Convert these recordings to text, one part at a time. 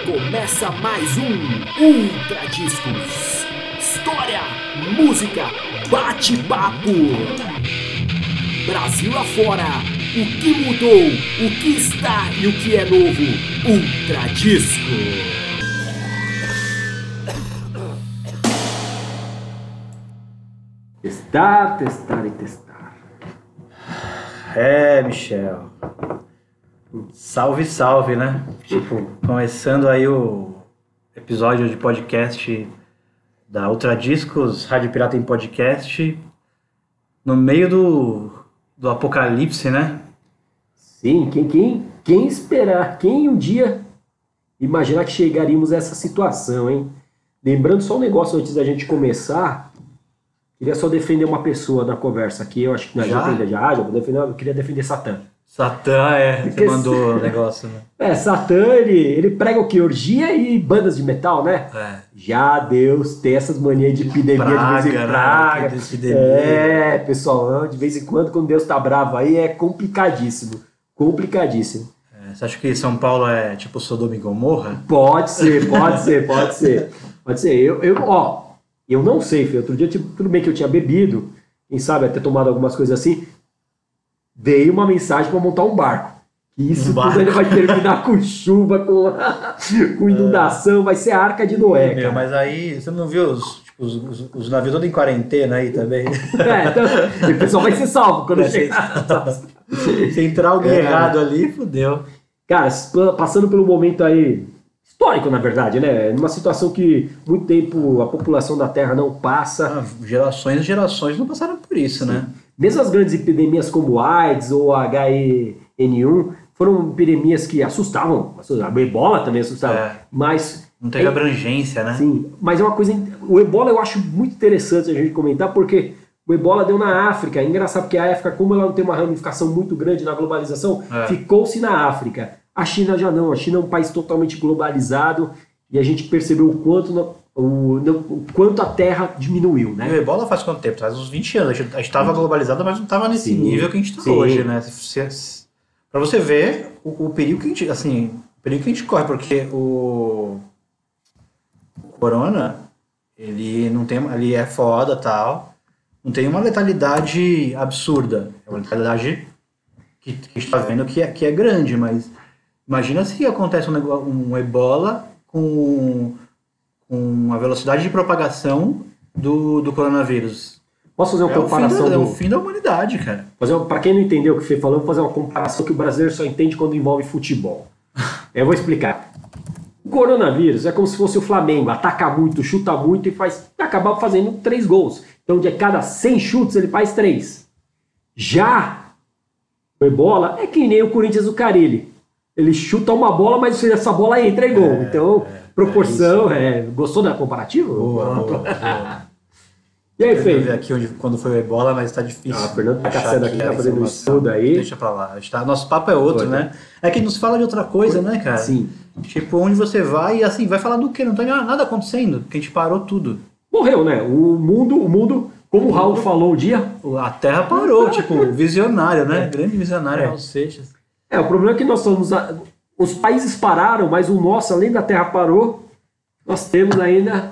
Começa mais um Ultra Discos. História, música, bate-papo. Brasil afora, o que mudou, o que está e o que é novo. Ultra Disco. Testar, testar e testar. É, Michel. Salve, salve, né? Tipo, começando aí o episódio de podcast da Ultra Discos, Rádio Pirata em Podcast, no meio do, do apocalipse, né? Sim, quem, quem, quem esperar, quem um dia imaginar que chegaríamos a essa situação, hein? Lembrando só um negócio antes da gente começar, queria só defender uma pessoa na conversa aqui, eu acho que Já? defender já, já vou defender, eu queria defender Satã. Satã, é, você Porque- mandou o negócio, né? É, Satã, ele, ele prega o que? Orgia e bandas de metal, né? É. Já Deus tem essas manias de epidemia de vez em Praga, né? praga. De epidemia. É, pessoal, de vez em quando, quando Deus tá bravo aí, é complicadíssimo. Complicadíssimo. É, Você acha que São Paulo é tipo Sodoma e Gomorra? Pode ser, pode ser, pode ser. Pode ser. Eu, eu, ó, eu não sei, filho. Outro dia, tipo, tudo bem que eu tinha bebido, quem sabe até tomado algumas coisas assim. Veio uma mensagem para montar um barco. E isso Um tudo barco. ainda vai terminar com chuva, com, com inundação, vai ser a arca de Noé, Meu, mas aí, você não viu os, tipo, os, os, os navios todos em quarentena aí também? É, então, o pessoal vai ser salvo quando ser chegar. Se entrar alguém É. errado ali, fudeu. Cara, passando pelo momento aí histórico, na verdade, né? Numa situação que muito tempo a população da Terra não passa. Ah, gerações e gerações não passaram por isso, né? Mesmo as grandes epidemias como AIDS ou HN1 foram epidemias que assustavam. assustavam. A ebola também assustava. É. Mas, Não teve É. abrangência, né? sim, mas é uma coisa. O ebola eu acho muito interessante a gente comentar, porque o ebola deu na África. É engraçado porque a África, como ela não tem uma ramificação muito grande na globalização, É. ficou-se na África. A China já não. A China é um país totalmente globalizado e a gente percebeu o quanto, o, no- o quanto a Terra diminuiu, E né? o ebola faz quanto tempo? Faz uns 20 anos. A gente estava globalizado, mas não estava nesse Sim. nível que a gente está hoje, né? Pra você ver o, o perigo que a gente, assim, o perigo que a gente corre, porque o, o corona, ele não tem, ele é foda tal, não tem uma letalidade absurda. É uma letalidade que, que a gente está vendo que é, que é grande, mas imagina se acontece um, um ebola com, com a velocidade de propagação do, do coronavírus. Posso fazer uma É o, comparação? da, é do- o fim da humanidade, cara. Fazer uma, pra quem não entendeu o que o Fê falou, eu vou fazer uma comparação que o brasileiro só entende quando envolve futebol. Eu vou explicar. O coronavírus é como se fosse o Flamengo, ataca muito, chuta muito e faz acabar fazendo três gols. Então, de cada 100 chutes, ele faz três. Já o Ebola é que nem o Corinthians do Carilli. Ele chuta uma bola, mas essa bola entra em gol. então, proporção. É, Gostou da comparativa? Boa, boa, boa. E aí, ver Fê? aqui onde, quando foi o ebola, mas tá difícil. Ah, o Fernando tá caçando aqui, tá fazendo um estudo aí. Deixa pra lá. Tá- nosso papo é outro, Foi, né? É que nos fala de outra coisa, né, cara? Sim. Tipo, onde você vai e assim, vai falar do quê? Não tem nada acontecendo, porque a gente parou tudo. Morreu, né? O mundo, o mundo, como o Raul falou um dia, A Terra parou, tipo, visionário, né? Grande visionário, É. Raul Seixas. é, o problema é que nós somos, a- os países pararam, mas o nosso, além da Terra parou, nós temos ainda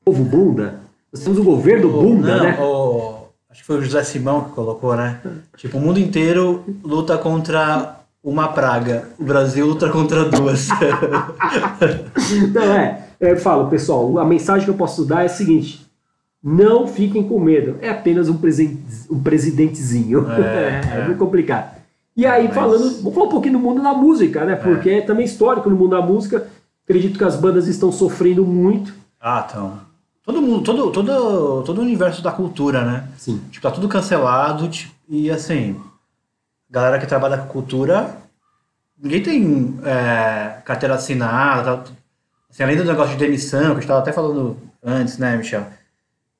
o povo bunda, nós temos o governo bunda, Não, né? o- acho que foi o José Simão que colocou, né? Tipo, o mundo inteiro luta contra uma praga. O Brasil luta contra duas. Não, é, eu falo, pessoal, a mensagem que eu posso dar é a seguinte, não fiquem com medo, é apenas um, presen- um presidentezinho, É, é, é. muito complicado. E aí, Mas- falando, vou falar um pouquinho do mundo da música, né? Porque é também histórico no mundo da música, acredito que as bandas estão sofrendo muito, Ah, então. Todo mundo, todo, todo, todo o universo da cultura, né? Sim. Tipo, tá tudo cancelado, tipo, e assim, galera que trabalha com cultura, ninguém tem é, carteira assinada, tá, assim, além do negócio de demissão, que a gente tava até falando antes, né, Michel?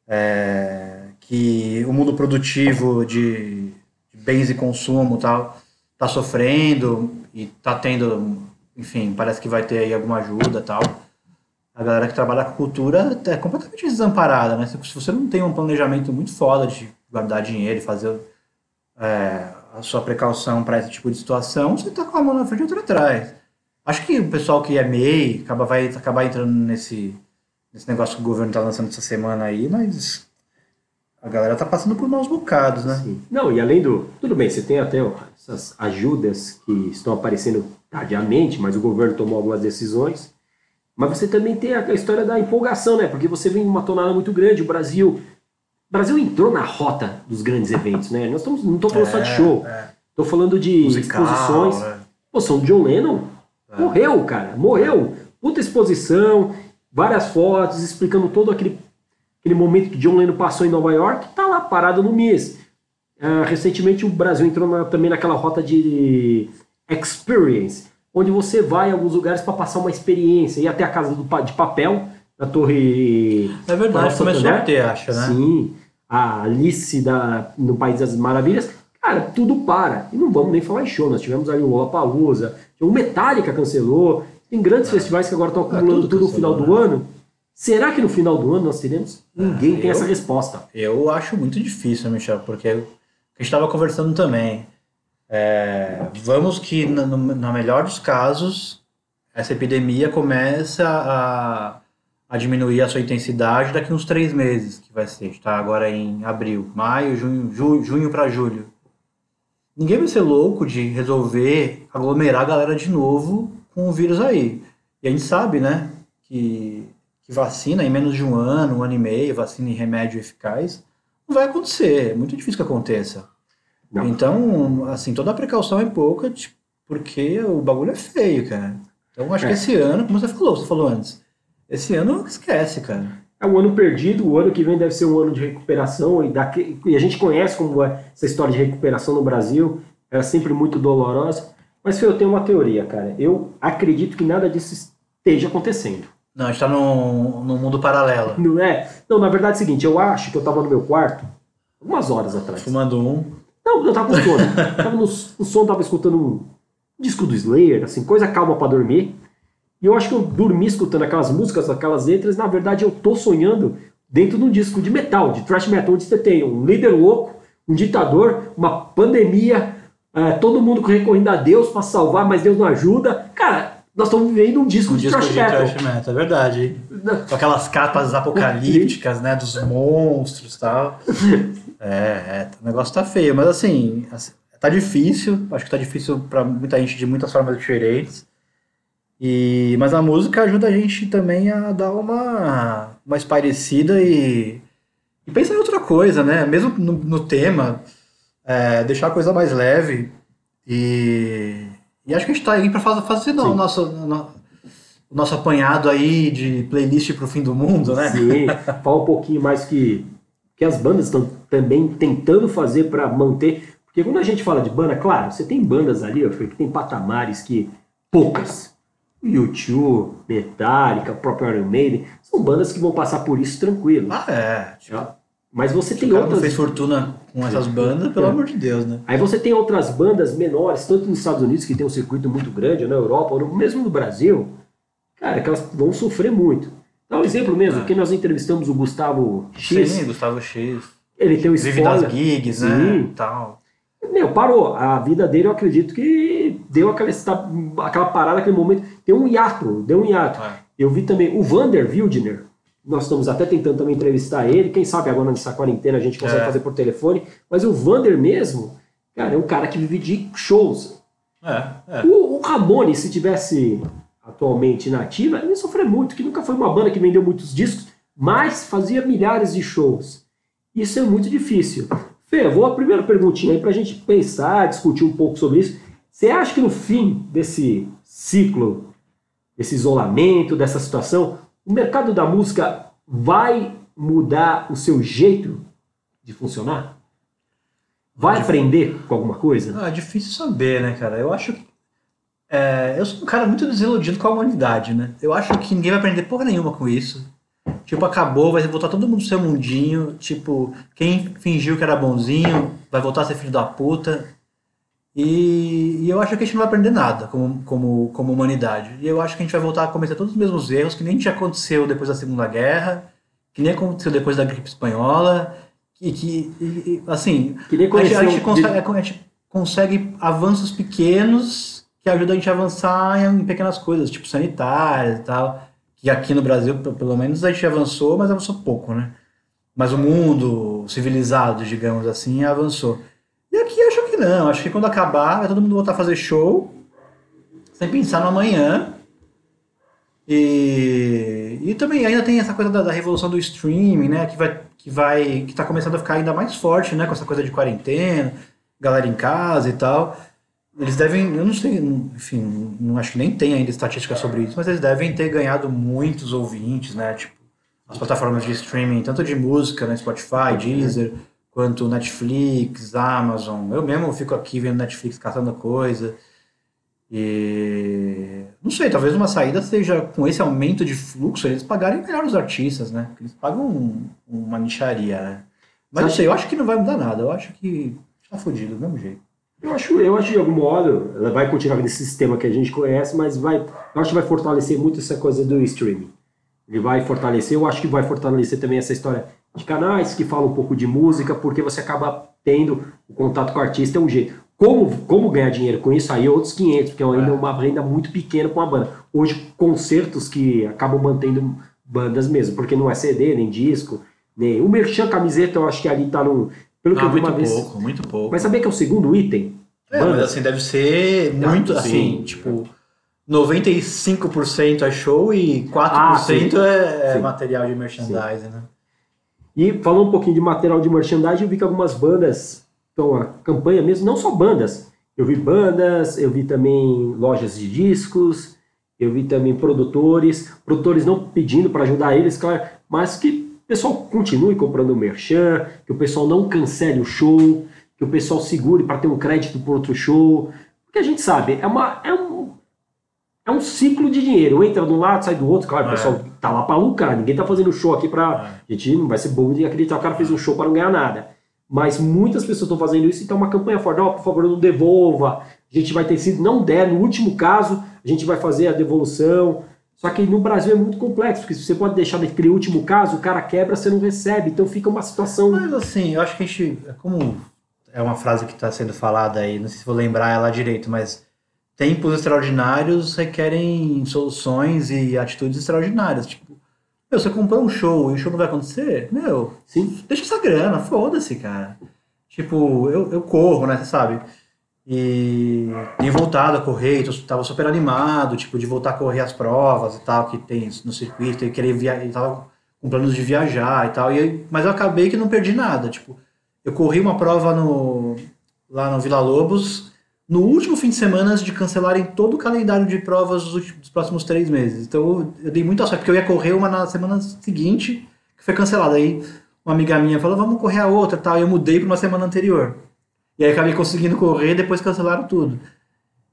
É, que o mundo produtivo de, de bens e consumo tal tá sofrendo e tá tendo, enfim, parece que vai ter aí alguma ajuda tal a galera que trabalha com cultura é completamente desamparada, né? Se, você não tem um planejamento muito foda de guardar dinheiro e fazer é, a sua precaução para esse tipo de situação, você tá com a mão na frente e outra atrás. Acho que o pessoal que é MEI acaba, vai acabar entrando nesse, nesse negócio que o governo está lançando essa semana aí, mas a galera tá passando por maus bocados, né? Sim. Não, e além do. Tudo bem, você tem até ó, essas ajudas que estão aparecendo tardiamente, mas o governo tomou algumas decisões. Mas você também tem a, história da empolgação, né? Porque você vem numa tonada muito grande. O Brasil. O Brasil entrou na rota dos grandes eventos, né? Nós estamos, não estou falando só de show. é. Estou falando de Musical, exposições. é. Pô, São John Lennon morreu, cara. Morreu. Puta exposição, várias fotos explicando todo aquele, aquele momento que John Lennon passou em Nova York. Tá lá parado no mês. Ah, recentemente o Brasil entrou na- também naquela rota de experience, onde você vai em alguns lugares para passar uma experiência. Ir até a casa do, de papel, na Torre. É verdade, começou a ter, acho, né? Sim, a Alice da, no País das Maravilhas. Cara, tudo para. E não vamos nem falar em show. Nós tivemos ali o Lollapalooza, o Metallica cancelou. Tem grandes festivais que agora estão acumulando tudo tudo no final cancelou, do ano. Será que no final do ano nós teremos? Ninguém tem eu- essa resposta. Eu acho muito difícil, Michel, porque a gente estava conversando também. É, vamos que, na, no, na melhor dos casos, essa epidemia começa a, a diminuir a sua intensidade daqui uns três meses, que vai ser. Está agora em abril, maio, junho, ju- junho para julho. Ninguém vai ser louco de resolver aglomerar a galera de novo com o vírus aí. E a gente sabe, né, que, que vacina em menos de um ano, um ano e meio, vacina e remédio eficaz, não vai acontecer. É muito difícil que aconteça. Não. Então, assim, toda a precaução é pouca, tipo, porque o bagulho é feio, cara. Então, acho É. que esse ano, como você falou, você falou antes, esse ano esquece, cara. É um ano perdido, o ano que vem deve ser um ano de recuperação, e, daqui, e a gente conhece como é essa história de recuperação no Brasil, é sempre muito dolorosa. Mas eu tenho uma teoria, cara. Eu acredito que nada disso esteja acontecendo. Não, a gente tá num, num mundo paralelo. Não é? Não, na verdade é o seguinte, eu acho que eu tava no meu quarto, algumas horas atrás. Fumando um. Não, eu tava com sono. tava no, no som, tava escutando um disco do Slayer, assim, coisa calma pra dormir. E eu acho que eu dormi escutando aquelas músicas, aquelas letras, na verdade eu tô sonhando dentro de um disco de metal, de thrash metal, onde você tem um líder louco, um ditador, uma pandemia, é, todo mundo recorrendo a Deus pra salvar, mas Deus não ajuda. Cara, nós estamos vivendo um disco Um de disco thrash de metal. thrash metal, é verdade. Com aquelas capas apocalípticas, né, dos monstros e tal. É, é, o negócio tá feio, mas assim, assim, tá difícil, acho que tá difícil pra muita gente de muitas formas diferentes. E, mas a música ajuda a gente também a dar uma, uma espairecida e, e pensar em outra coisa, né? Mesmo no, no tema, é, deixar a coisa mais leve. E, e acho que a gente tá aí pra fazer, não, o, nosso, no- o nosso apanhado aí de playlist pro fim do mundo, né? Sim, fala um pouquinho mais que, que as bandas estão também tentando fazer para manter. Porque quando a gente fala de banda, claro, você tem bandas ali, ó, que tem patamares que poucas. U2, Metallica, o próprio Iron Maiden, são bandas que vão passar por isso tranquilo. Ah, é. Mas você tem o cara não outras. fez fortuna com essas bandas, pelo É. amor de Deus, né? Aí você tem outras bandas menores, tanto nos Estados Unidos, que tem um circuito muito grande, ou na Europa, ou mesmo no Brasil, cara, que elas vão sofrer muito. Dá um exemplo mesmo, É. porque nós entrevistamos o Gustavo X, Sim, Gustavo X. ele tem o Vive das gigs, né? Sim. Tal. Meu, parou. A vida dele, eu acredito que deu aquela, aquela parada, aquele momento. Deu um hiato, deu um hiato. É. Eu vi também o Vander Wildner. Nós estamos até tentando também entrevistar ele. Quem sabe agora nessa quarentena a gente consegue É. fazer por telefone. Mas o Vander mesmo, cara, é um cara que vive de shows. É, é. O, o Ramone, se tivesse atualmente na ativa, ele ia sofrer muito, que nunca foi uma banda que vendeu muitos discos, mas fazia milhares de shows. Isso é muito difícil. Fê, vou a primeira perguntinha aí pra gente pensar, discutir um pouco sobre isso. Você acha que no fim desse ciclo, desse isolamento, dessa situação, o mercado da música vai mudar o seu jeito de funcionar? Vai aprender com alguma coisa? Ah, é difícil saber, né, cara? Eu acho que. é, eu sou um cara muito desiludido com a humanidade, né? Eu acho que ninguém vai aprender porra nenhuma com isso. Tipo, acabou, vai voltar todo mundo pro seu mundinho. Tipo, quem fingiu que era bonzinho vai voltar a ser filho da puta. E, e eu acho que a gente não vai aprender nada como, como, como humanidade. E eu acho que a gente vai voltar a cometer todos os mesmos erros que nem aconteceu depois da Segunda Guerra, que nem aconteceu depois da gripe espanhola, e que, e- assim, Que nem a gente, a, gente consegue, a gente consegue avanços pequenos que ajuda a gente a avançar em pequenas coisas, tipo sanitárias e tal. Que aqui no Brasil, pelo menos, a gente avançou, mas avançou pouco, né? Mas o mundo civilizado, digamos assim, avançou. E aqui acho que não. Acho que quando acabar, vai todo mundo voltar a fazer show, sem pensar no amanhã. E, e também ainda tem essa coisa da, da revolução do streaming, né? Que vai, que vai, que tá começando a ficar ainda mais forte, né? Com essa coisa de quarentena, galera em casa e tal. Eles devem, eu não sei, enfim, não acho que nem tem ainda estatística sobre isso, mas eles devem ter ganhado muitos ouvintes, né? Tipo, as plataformas de streaming, tanto de música, né? Spotify, Deezer, quanto Netflix, Amazon. Eu mesmo fico aqui vendo Netflix catando coisa. E não sei, talvez uma saída seja com esse aumento de fluxo, eles pagarem melhor os artistas, né? Porque eles pagam um- uma nicharia, né? Mas não sei, eu acho que não vai mudar nada. Eu acho que tá fodido do mesmo jeito. Eu acho, eu acho de algum modo, ela vai continuar nesse sistema que a gente conhece, mas vai, eu acho que vai fortalecer muito essa coisa do streaming. Ele vai fortalecer, eu acho que vai fortalecer também essa história de canais que falam um pouco de música, porque você acaba tendo o contato com o artista, é um jeito. Como, como ganhar dinheiro com isso aí é outros 500, porque é ainda É. uma renda muito pequena para uma banda. Hoje, concertos que acabam mantendo bandas mesmo, porque não é CD, nem disco, nem... O Merchan Camiseta, eu acho que ali tá no... Pelo que Ah, eu vi muito uma vez... pouco, muito pouco. Mas sabia que é o segundo item? É, mas assim, deve ser muito sim. assim, tipo, 95% é show e 4% Ah, sim. é, é Sim. material de merchandising, né? E falando um pouquinho de material de merchandising, eu vi que algumas bandas estão a campanha mesmo, não só bandas. Eu vi bandas, eu vi também lojas de discos, eu vi também produtores, produtores não pedindo para ajudar eles, claro, mas que o pessoal continue comprando merchan, que o pessoal não cancele o show, que o pessoal segure para ter um crédito para outro show. Porque a gente sabe, é, uma, é, um, é um ciclo de dinheiro. Entra de um lado, sai do outro. Claro, o É. pessoal tá lá para lucrar, ninguém tá fazendo show aqui para. A gente não vai ser bobo de acreditar que o cara fez um show para não ganhar nada. Mas muitas pessoas estão fazendo isso, então é uma campanha forte. Ó, por favor, não devolva. A gente vai ter sido, não der, no último caso, a gente vai fazer a devolução. Só que no Brasil é muito complexo, porque se você pode deixar naquele último caso, o cara quebra, você não recebe. Então fica uma situação. Mas assim, eu acho que a gente. É como. É uma frase que está sendo falada aí, não sei se vou lembrar ela direito, mas tempos extraordinários requerem soluções e atitudes extraordinárias. Tipo, meu, você comprou um show e o show não vai acontecer? Meu, Sim. deixa essa grana, foda-se, cara. Tipo, eu, eu corro, né, você sabe? E tenho voltado a correr, tô, tava super animado, tipo, de voltar a correr as provas e tal, que tem no circuito, e querer via e tava com planos de viajar e tal, e aí- mas eu acabei que não perdi nada, tipo, eu corri uma prova no, lá no Vila Lobos, no último fim de semana de cancelarem todo o calendário de provas dos, últimos, dos próximos três meses. Então eu, dei muita sorte, porque eu ia correr uma na semana seguinte, que foi cancelada. Aí uma amiga minha falou, vamos correr a outra tal. E eu mudei para uma semana anterior. E aí acabei conseguindo correr depois cancelaram tudo.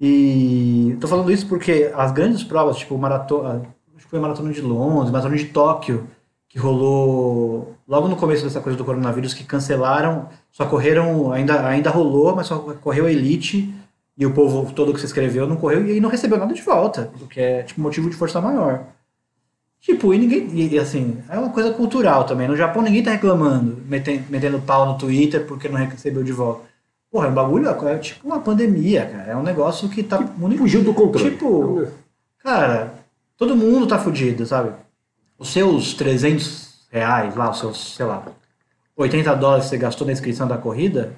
E tô falando isso porque as grandes provas, tipo maratona, acho que foi maratona de Londres, maratona de Tóquio, que rolou logo no começo dessa coisa do coronavírus, que cancelaram, só correram, ainda, ainda rolou, mas só correu a elite e o povo todo que se inscreveu não correu e não recebeu nada de volta, o que é tipo motivo de força maior. Tipo, e ninguém. E, assim, é uma coisa cultural também. No Japão ninguém tá reclamando, metendo, metendo pau no Twitter porque não recebeu de volta. Porra, é um bagulho, é tipo uma pandemia, cara. É um negócio que tá muito. Fugiu do controle. Tipo, cara, todo mundo tá fudido, sabe? Os seus 300 reais lá, os seus, sei lá, 80 dólares que você gastou na inscrição da corrida,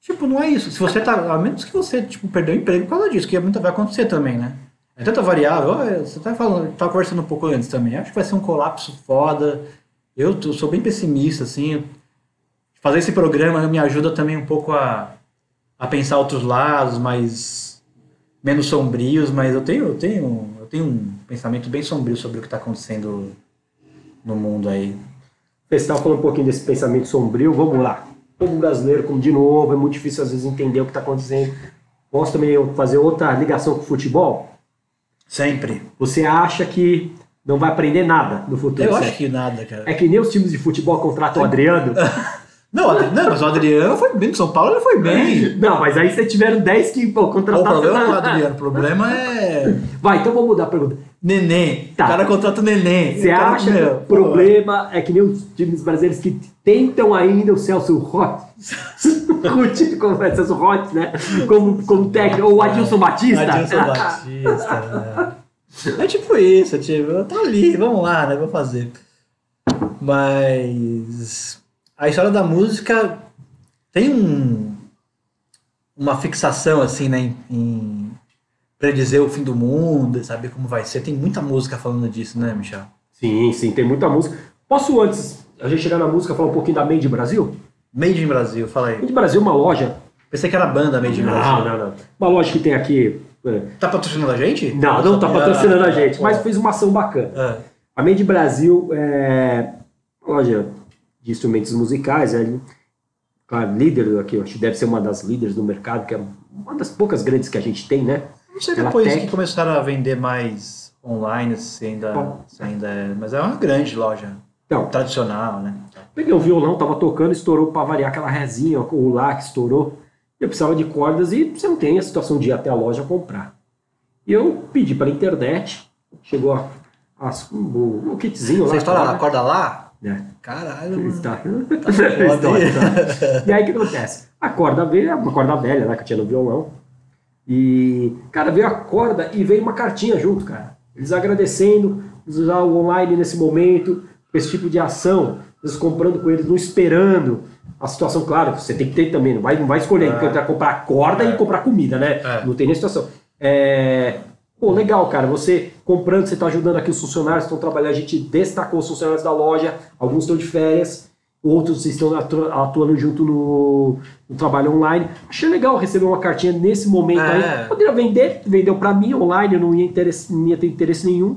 tipo, não é isso. Se você tá, a menos que você, tipo, perdeu o emprego por causa disso, que é muito, vai acontecer também, né? É tanta variável, você tá falando, tava conversando um pouco antes também, acho que vai ser um colapso foda. Eu, tô- sou bem pessimista, assim. Fazer esse programa me ajuda também um pouco a, a pensar outros lados, mais menos sombrios, mas eu tenho, eu tenho, eu tenho um pensamento bem sombrio sobre o que está acontecendo no mundo aí. Estava falando um pouquinho desse pensamento sombrio, vamos lá. Povo brasileiro, como de novo, é muito difícil às vezes entender o que está acontecendo. Posso também fazer outra ligação com o futebol? Sempre. Você acha que não vai aprender nada no futuro? Eu certo? acho que nada, cara. É que nem os times de futebol contratam o Adriano. Não, o não, mas o Adriano foi bem. No São Paulo ele foi bem. Não, mas aí vocês tiveram 10 que pô, O contrataram. problema não é o Adriano, o problema é. Vai, então vamos mudar a pergunta. Neném. Tá. O cara contrata o neném. Você O acha que o problema é que nem os times brasileiros que tentam ainda o Celso Rotti, o time como é Celso Rotti, né? Como, como técnico, ou o Adilson Batista. Adilson Batista. né? É tipo isso, é tipo, tá ali, vamos lá, né? Vou fazer. Mas a história da música tem um, uma fixação, assim, né? Em, em predizer o fim do mundo, saber como vai ser. Tem muita música falando disso, né, Michel? Sim, sim, tem muita música. Posso, antes a gente chegar na música, falar um pouquinho da Made Brasil? Made in Brasil, fala aí. Made Brasil é uma loja. Pensei que era banda Made in Não, Brasil. não, não. Uma loja que tem aqui. é, Tá patrocinando a gente? Não, não tá patrocinando a gente, mas fez uma ação bacana. Ah, A Made Brasil é uma loja de instrumentos musicais, é claro, líder aqui, eu acho que deve ser uma das líderes do mercado, que é uma das poucas grandes que a gente tem, né? Não sei Ela depois que começaram a vender mais online, se ainda, Bom. se ainda é. Mas é uma grande loja. Então, Tradicional, né? peguei o violão, tava tocando, estourou para variar aquela resinha, o lá que estourou. Eu precisava de cordas e você não tem a situação de ir até a loja comprar. E eu pedi pela internet, chegou a, a- o, o kitzinho lá. Você estoura a corda, lá? né? Caralho, mano. Está- foda, Estoura, hein? estoura. E aí o que acontece? A corda veio, é uma corda velha, né, que eu tinha no violão. E, cara, veio a corda e veio uma cartinha junto, cara. Eles agradecendo, usar o online nesse momento, esse tipo de ação, eles comprando com eles, não esperando. A situação, claro, você tem que ter também, não vai, não vai escolher, É. comprar corda É. e comprar comida, né? É. Não tem nem situação. É, Pô, legal, cara. Você comprando, você está ajudando aqui os funcionários que estão trabalhando. A gente destacou os funcionários da loja, alguns estão de férias, outros estão atu- atuando junto no, no trabalho online. Achei legal receber uma cartinha nesse momento É. aí. Poderia vender, vendeu para mim online, eu não ia, interesse, não ia ter interesse nenhum.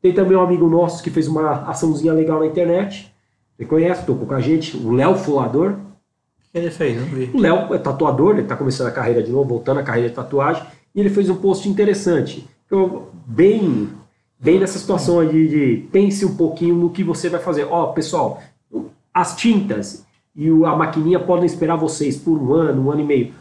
Tem também um amigo nosso que fez uma açãozinha legal na internet. Você conhece, tocou com a gente, o Léo Fulador. O que ele fez? Não vi. O Léo é tatuador, ele está começando a carreira de novo, voltando à carreira de tatuagem, e ele fez um post interessante. Eu, bem, bem nessa situação de, de pense um pouquinho no que você vai fazer. Ó, pessoal, as tintas e a maquininha podem esperar vocês por um ano, um ano e meio.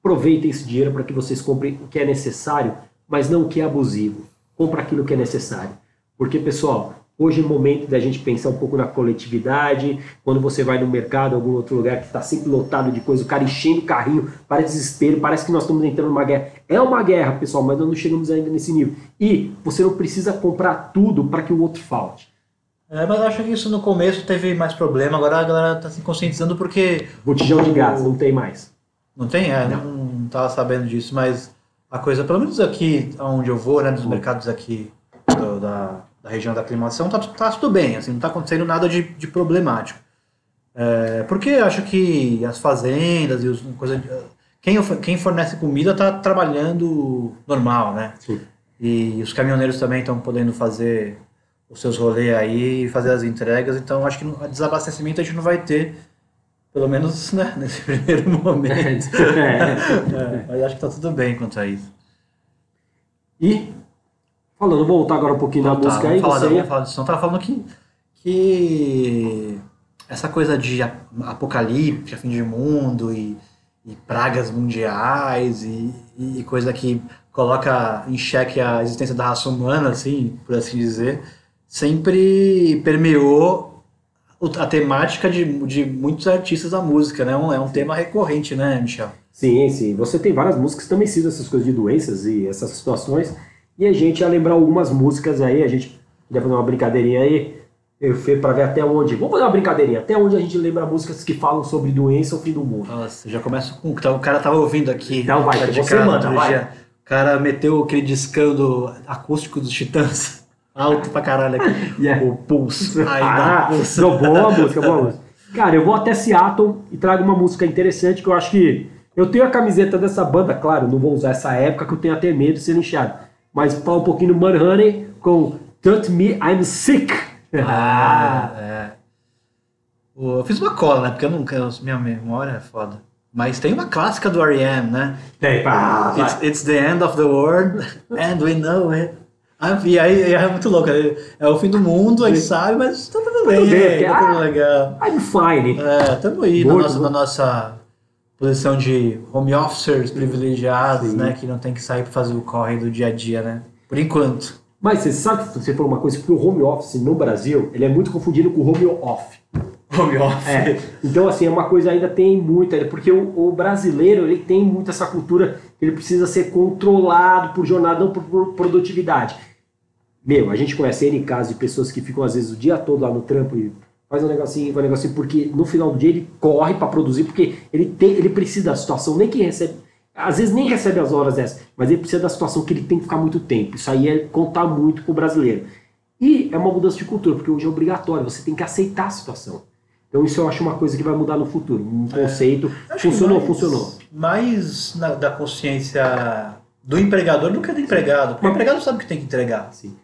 Aproveitem esse dinheiro para que vocês comprem o que é necessário, mas não o que é abusivo. Compra aquilo que é necessário. Porque, pessoal, hoje é o momento da gente pensar um pouco na coletividade. Quando você vai no mercado, algum outro lugar que está sempre lotado de coisa, o cara enchendo o carrinho, parece desespero, parece que nós estamos entrando numa guerra. É uma guerra, pessoal, mas nós não chegamos ainda nesse nível. E você não precisa comprar tudo para que o outro falte. É, mas acho que isso no começo teve mais problema, agora a galera tá se conscientizando porque. Botijão de gás, não tem mais. Não tem? É, Não. não, não tava sabendo disso, mas a coisa, pelo menos aqui onde eu vou, né, dos mercados aqui do- da, da região da aclimação, tá, tá tudo bem, assim, não tá acontecendo nada de, de problemático. É, porque acho que as fazendas e os coisa quem, quem fornece comida tá trabalhando normal, né? Sim. E os caminhoneiros também estão podendo fazer os seus rolês aí e fazer as entregas, então acho que no- desabastecimento a gente não vai ter, pelo menos né, nesse primeiro momento. É. É, mas acho que tá tudo bem quanto a isso. E, falando, voltar agora um pouquinho da Tá, música aí, falar, você da- ia... falar disso. Não tava falando que, que essa coisa de ap- apocalipse, fim de mundo e, e pragas mundiais e, e coisa que coloca em xeque a existência da raça humana, assim, por assim dizer, sempre permeou a temática de, de muitos artistas da música, né? Um- É um tema recorrente, né, Michel? Sim, sim. Você tem várias músicas que também citam essas coisas de doenças e essas situações. E a gente ia lembrar algumas músicas aí, a gente ia fazer uma brincadeirinha aí, eu fui pra ver até onde. Vamos fazer uma brincadeirinha, até onde a gente lembra músicas que falam sobre doença ou fim do mundo. Nossa, já começa com. então, O cara tava ouvindo aqui. Então vai, tá de você casa manda, vai. dia. O cara meteu aquele discão do acústico dos Titãs. Alto pra caralho aqui. Yeah. O pulso. Aí ah, pulso. não, boa música, boa música. Cara, eu vou até Seattle e trago uma música interessante que eu acho que. Eu tenho a camiseta dessa banda, claro, não vou usar essa época que eu tenho até medo de ser linchado. Mas falar um pouquinho do Mudhoney com Touch Me, I'm Sick. Ah, é. Eu fiz uma cola, né? Porque eu nunca. Minha memória é foda. Mas tem uma clássica do R.E.M., né? Tem, pá. It's, it's the end of the world and we know it. Ah, e aí é muito louco. É, é o fim do mundo, a gente sabe, mas tá tudo bem. bem, é, porque- tá tudo ah, legal. I'm fine. É, estamos aí na nossa, na nossa posição de home officers privilegiados, Sim. né? Que não tem que sair para fazer o corre do dia a dia, né? Por enquanto. Mas você sabe que você falou uma coisa, que o home office no Brasil, ele é muito confundido com o home off. Home office. É. Então, assim, é uma coisa ainda tem muito, ainda, porque o, o brasileiro ele tem muito essa cultura que ele precisa ser controlado por jornada, não por, por produtividade. Meu, a gente conhece N casos de pessoas que ficam, às vezes, o dia todo lá no trampo e faz um negocinho, faz um negocinho, porque no final do dia ele corre para produzir, porque ele, tem, ele precisa da situação, nem que recebe, às vezes nem recebe as horas dessas, mas ele precisa da situação que ele tem que ficar muito tempo. Isso aí é contar muito pro brasileiro. E é uma mudança de cultura, porque hoje é obrigatório, você tem que aceitar a situação. Então isso eu acho uma coisa que vai mudar no futuro. Um conceito. Acho que Funcionou, mais- funcionou. Mais na- da consciência do empregador do que do empregado. Porque o empregado sabe o que tem que entregar. Sim.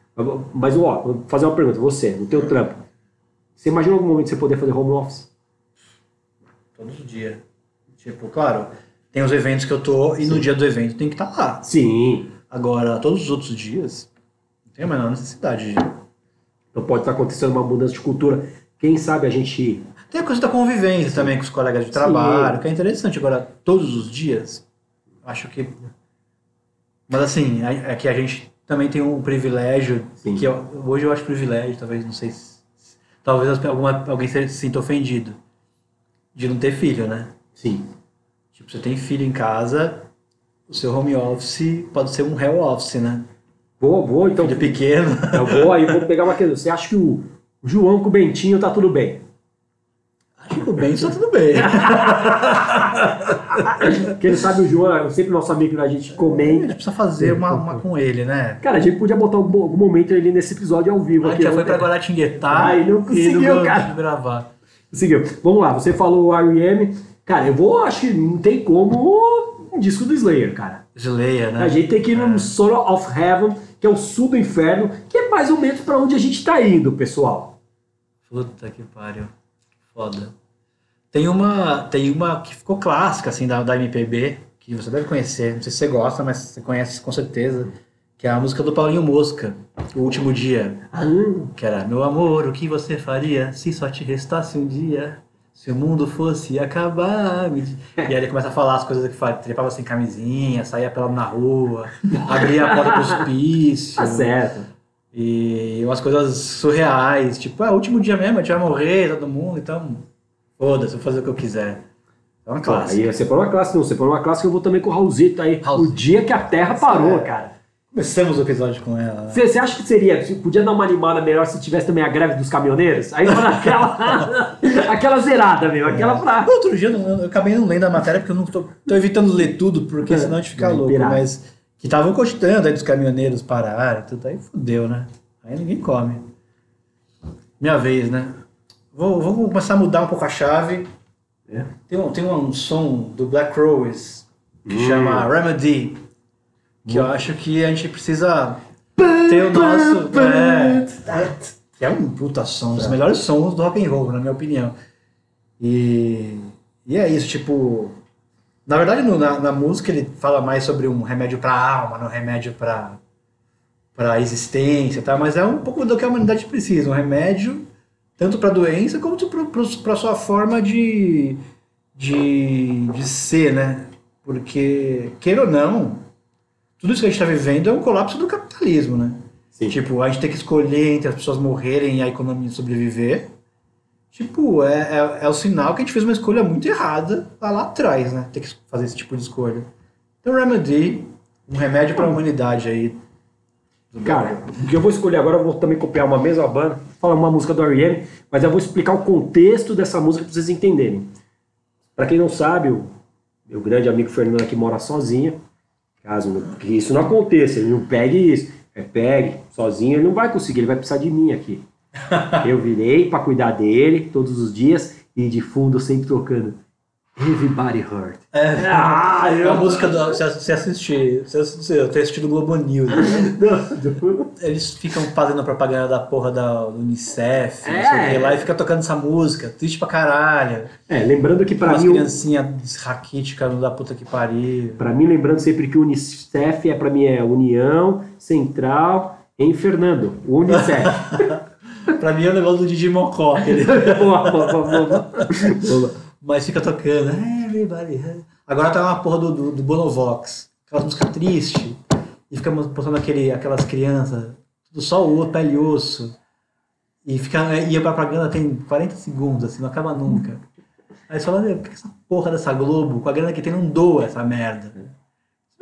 Mas, ó, vou fazer uma pergunta. Você, no teu trampo, você imagina algum momento você poder fazer home office? Todos os dias. Tipo, claro, tem os eventos que eu tô e no dia do evento tem que estar lá. Sim. Agora, todos os outros dias, não tem a menor necessidade de. Então pode estar acontecendo uma mudança de cultura. Quem sabe a gente. Tem a coisa da convivência também com os colegas de trabalho, que é interessante. Agora, todos os dias, acho que. Mas assim, é é que a gente também tem um privilégio, Sim. que eu- hoje eu acho privilégio, talvez, não sei se. Talvez alguma, alguém se sinta ofendido de não ter filho, né? Sim. Tipo, você tem filho em casa, o seu home office pode ser um hell office, né? Vou, vou, então. Filho pequeno. Eu vou aí, vou pegar uma questão. Você acha que o João com o Bentinho tá tudo bem? Acho que tudo bem, só tudo bem. Quem sabe o João, é sempre nosso amigo, a gente A comenta. gente precisa fazer uma, uma com ele, né? Cara, a gente podia botar algum, algum momento ele nesse episódio ao vivo A aqui. gente já foi pra Guaratinguetá Ai, não conseguiu, não cara. conseguiu gravar. Seguiu. Vamos lá, você falou o R.E.M. Cara, eu vou, acho que não tem como um disco do Slayer, cara. Sleia, né? A gente tem que ir no Soul of Heaven, que é o sul do inferno, que é mais ou menos pra onde a gente tá indo, pessoal. Puta que pariu. Foda. Tem uma, tem uma que ficou clássica, assim, da, da MPB, que você deve conhecer. Não sei se você gosta, mas você conhece com certeza. Que é a música do Paulinho Mosca, O Último Dia. Ah, Que era, meu amor, o que você faria se só te restasse um dia? Se o mundo fosse acabar. me diz." E aí ele começa a falar as coisas que faz. Trepava sem camisinha, saía pelado na rua, abria a porta do hospício. tá certo. E umas coisas surreais, tipo, é o último dia mesmo, a gente vai morrer, todo mundo, então foda-se, vou fazer o que eu quiser. É uma clássica. aí você falou uma classe, não, você falou uma classe que eu vou também com o Raulzito aí. Raulzito. O dia que a Terra parou, É. cara. Começamos o episódio com ela. né? Você, você acha que seria, se podia dar uma animada melhor se tivesse também a greve dos caminhoneiros? Aí era aquela, aquela zerada mesmo, aquela pra... Outro dia eu, eu acabei não lendo a matéria porque eu não tô, tô evitando ler tudo, porque É, senão a gente fica é, louco, mas que estavam cogitando aí dos caminhoneiros pararem, tudo aí fudeu, né? Aí ninguém come. Minha vez, né? Vou, vou começar a mudar um pouco a chave. É. Tem, um, tem um som do Black Rose que Hum. chama Remedy, que eu acho que a gente precisa ter o nosso. É, é um puta som, um dos melhores sons do rock and roll, na minha opinião. E, e é isso, tipo. Na verdade, no- na, na música ele fala mais sobre um remédio pra alma, não um remédio pra, pra existência, tá? mas é um pouco do que a humanidade precisa, um remédio tanto pra doença quanto pro- pro- pra sua forma de, de, de ser, né? Porque, queira ou não, tudo isso que a gente está vivendo é um colapso do capitalismo, né? Sim. Tipo, a gente tem que escolher entre as pessoas morrerem e a economia sobreviver. Tipo, é, é, é o sinal que a gente fez uma escolha muito errada lá, lá atrás, né? Ter que fazer esse tipo de escolha. Então, Remedy, um remédio para a humanidade aí. Cara, o que eu vou escolher agora, eu vou também copiar uma mesma banda, falar uma música do R.E.M., mas eu vou explicar o contexto dessa música para vocês entenderem. Pra quem não sabe, o meu grande amigo Fernando aqui mora sozinho. Caso que isso não aconteça, ele não pegue isso. É, pegue, sozinho ele não vai conseguir, ele vai precisar de mim aqui. Eu virei pra cuidar dele todos os dias e de fundo sempre tocando Everybody Hurt. É, Ah, é a eu- música do. Você assiste. Você eu tenho assistido o Globo News. né? Eles ficam fazendo propaganda da porra da do Unicef, não sei o É. que lá, e fica tocando essa música. Triste pra caralho. É, lembrando que pra mim, o- criancinhas raquíticas da puta que pariu. Para mim, lembrando sempre que o Unicef é para mim é União Central Em Fernando, Unicef. Pra mim é o negócio do Digimon Call, aquele. boa, boa, boa, boa. Boa. Mas fica tocando. Everybody. has-" Agora tá uma porra do, do, do Bonovox. Aquela música triste. E fica postando aquele, aquelas crianças. Tudo só o pele e osso. E, fica, e a propaganda tem 40 segundos, assim, não acaba nunca. Aí você fala, "Meu, por que essa porra dessa Globo, com a grana que tem, não doa essa merda?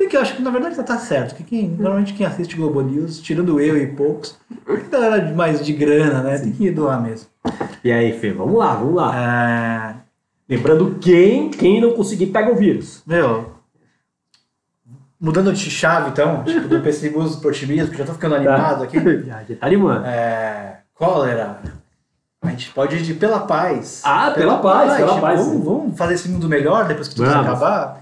Que eu acho que na verdade tá certo. Que quem, normalmente quem assiste Globo News, tirando eu e poucos, galera mais de grana, né? Tem que doar mesmo. E aí, Fê, vamos lá, vamos lá. É, Lembrando, quem, quem não conseguir pega o vírus. Meu, mudando de chave então, tipo, do pessimismo pro otimismo, que já tô ficando animado aqui. Já, já tá animando. É, cólera. A gente pode ir pela paz. Ah, pela paz, pela tipo, paz. Vamos, vamos fazer esse mundo melhor depois que tudo Vamos. acabar?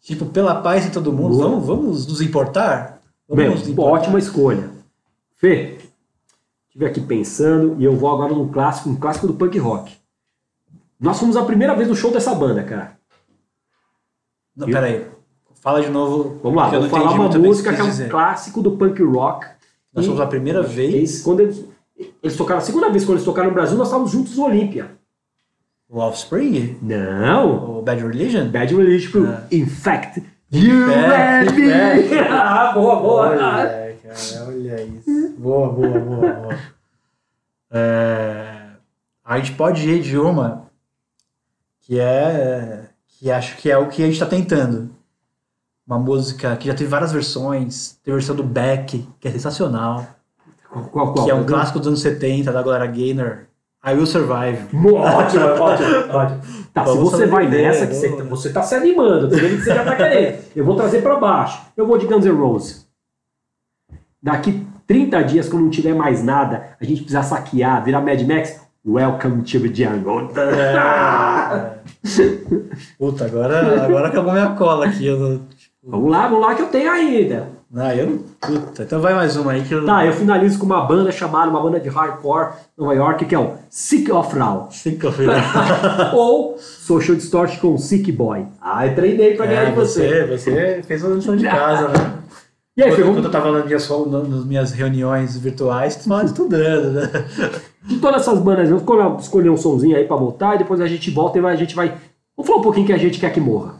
Tipo, pela paz de todo mundo, vamos, vamos nos importar? Vamos Meu, nos importar? ótima escolha. Fê, estive aqui pensando e eu vou agora num clássico, um clássico do punk rock. Nós fomos a primeira vez no show dessa banda, cara. Não, peraí. Fala de novo. Vamos lá, eu vou não falar uma música que é um dizer. clássico do punk rock. Nós fomos a primeira vez. eles, quando eles, eles tocaram a segunda vez quando eles tocaram no Brasil, nós estávamos juntos no Olímpia. O Offspring? Não! O Bad Religion? Bad Religion pro Ah. Infect. You Infect, and me! Ah, boa, boa! Olha, cara, olha isso. Boa, boa, boa, boa. É, a gente pode ir de uma que é que acho que é o que a gente está tentando. Uma música que já teve várias versões. Tem a versão do Beck, que é sensacional. Qual, qual, qual? que é um clássico dos anos 70, da Gloria Gaynor. I Will Survive. Ótimo, ótimo, ótimo. Tá, se você vai sobreviver, nessa, que você, vamos. você tá se animando, tô vendo que você já tá querendo. Eu vou trazer pra baixo. Eu vou de Guns N' Roses. Daqui 30 dias, quando não tiver mais nada, a gente precisar saquear, virar Mad Max, Welcome to the Jungle. É. Puta, agora, agora acabou minha cola aqui. Não, Vamos lá, vamos lá que eu tenho ainda. Não, eu não. Puta, então vai mais uma aí que eu. Tá, eu finalizo com uma banda chamada, uma banda de hardcore Nova York, que é o Sick of Now. Cinco filhos. Ou Social Distortion com Sick Boy. Ah, eu treinei pra ganhar É, de você. você, fez uma lição de casa, né? E aí, quando, quando eu tava nas minhas, nas minhas reuniões virtuais, tu tava estudando, né? de todas essas bandas, vamos escolher- um sonzinho aí pra botar e depois a gente volta e vai- a gente vai. Vamos falar um pouquinho que a gente quer que morra.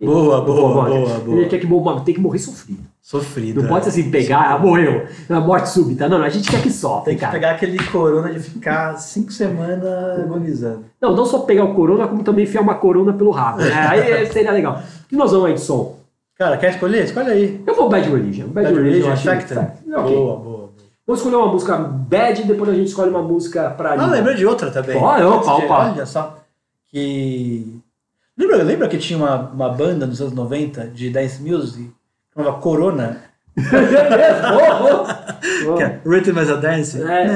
Boa, boa, boa, boa. gente quer que morra, tem que morrer sofrido. Sofrido. Não pode ser assim, pegar, ah, morreu, a morte súbita. Não, não, a gente quer que sofre, Tem que cara. pegar aquele corona de ficar cinco semanas agonizando. Não, não só pegar o corona, como também enfiar uma corona pelo rabo. né? Aí seria legal. O que nós vamos aí de som? Cara, quer escolher? Escolhe aí. Eu vou Bad Religion. Bad, Bad Religion, Religion, eu acho Infected. que- Ok. Boa, boa, boa. Vamos escolher uma música bad e depois a gente escolhe uma música pra Ah, lembrei de outra também. Olha, opa, opa. Olha só. Que. Lembra, lembra que tinha uma, uma banda nos anos 90 de dance music? Chamava Corona? Oh, oh. Que é Rhythm as a Dance? É.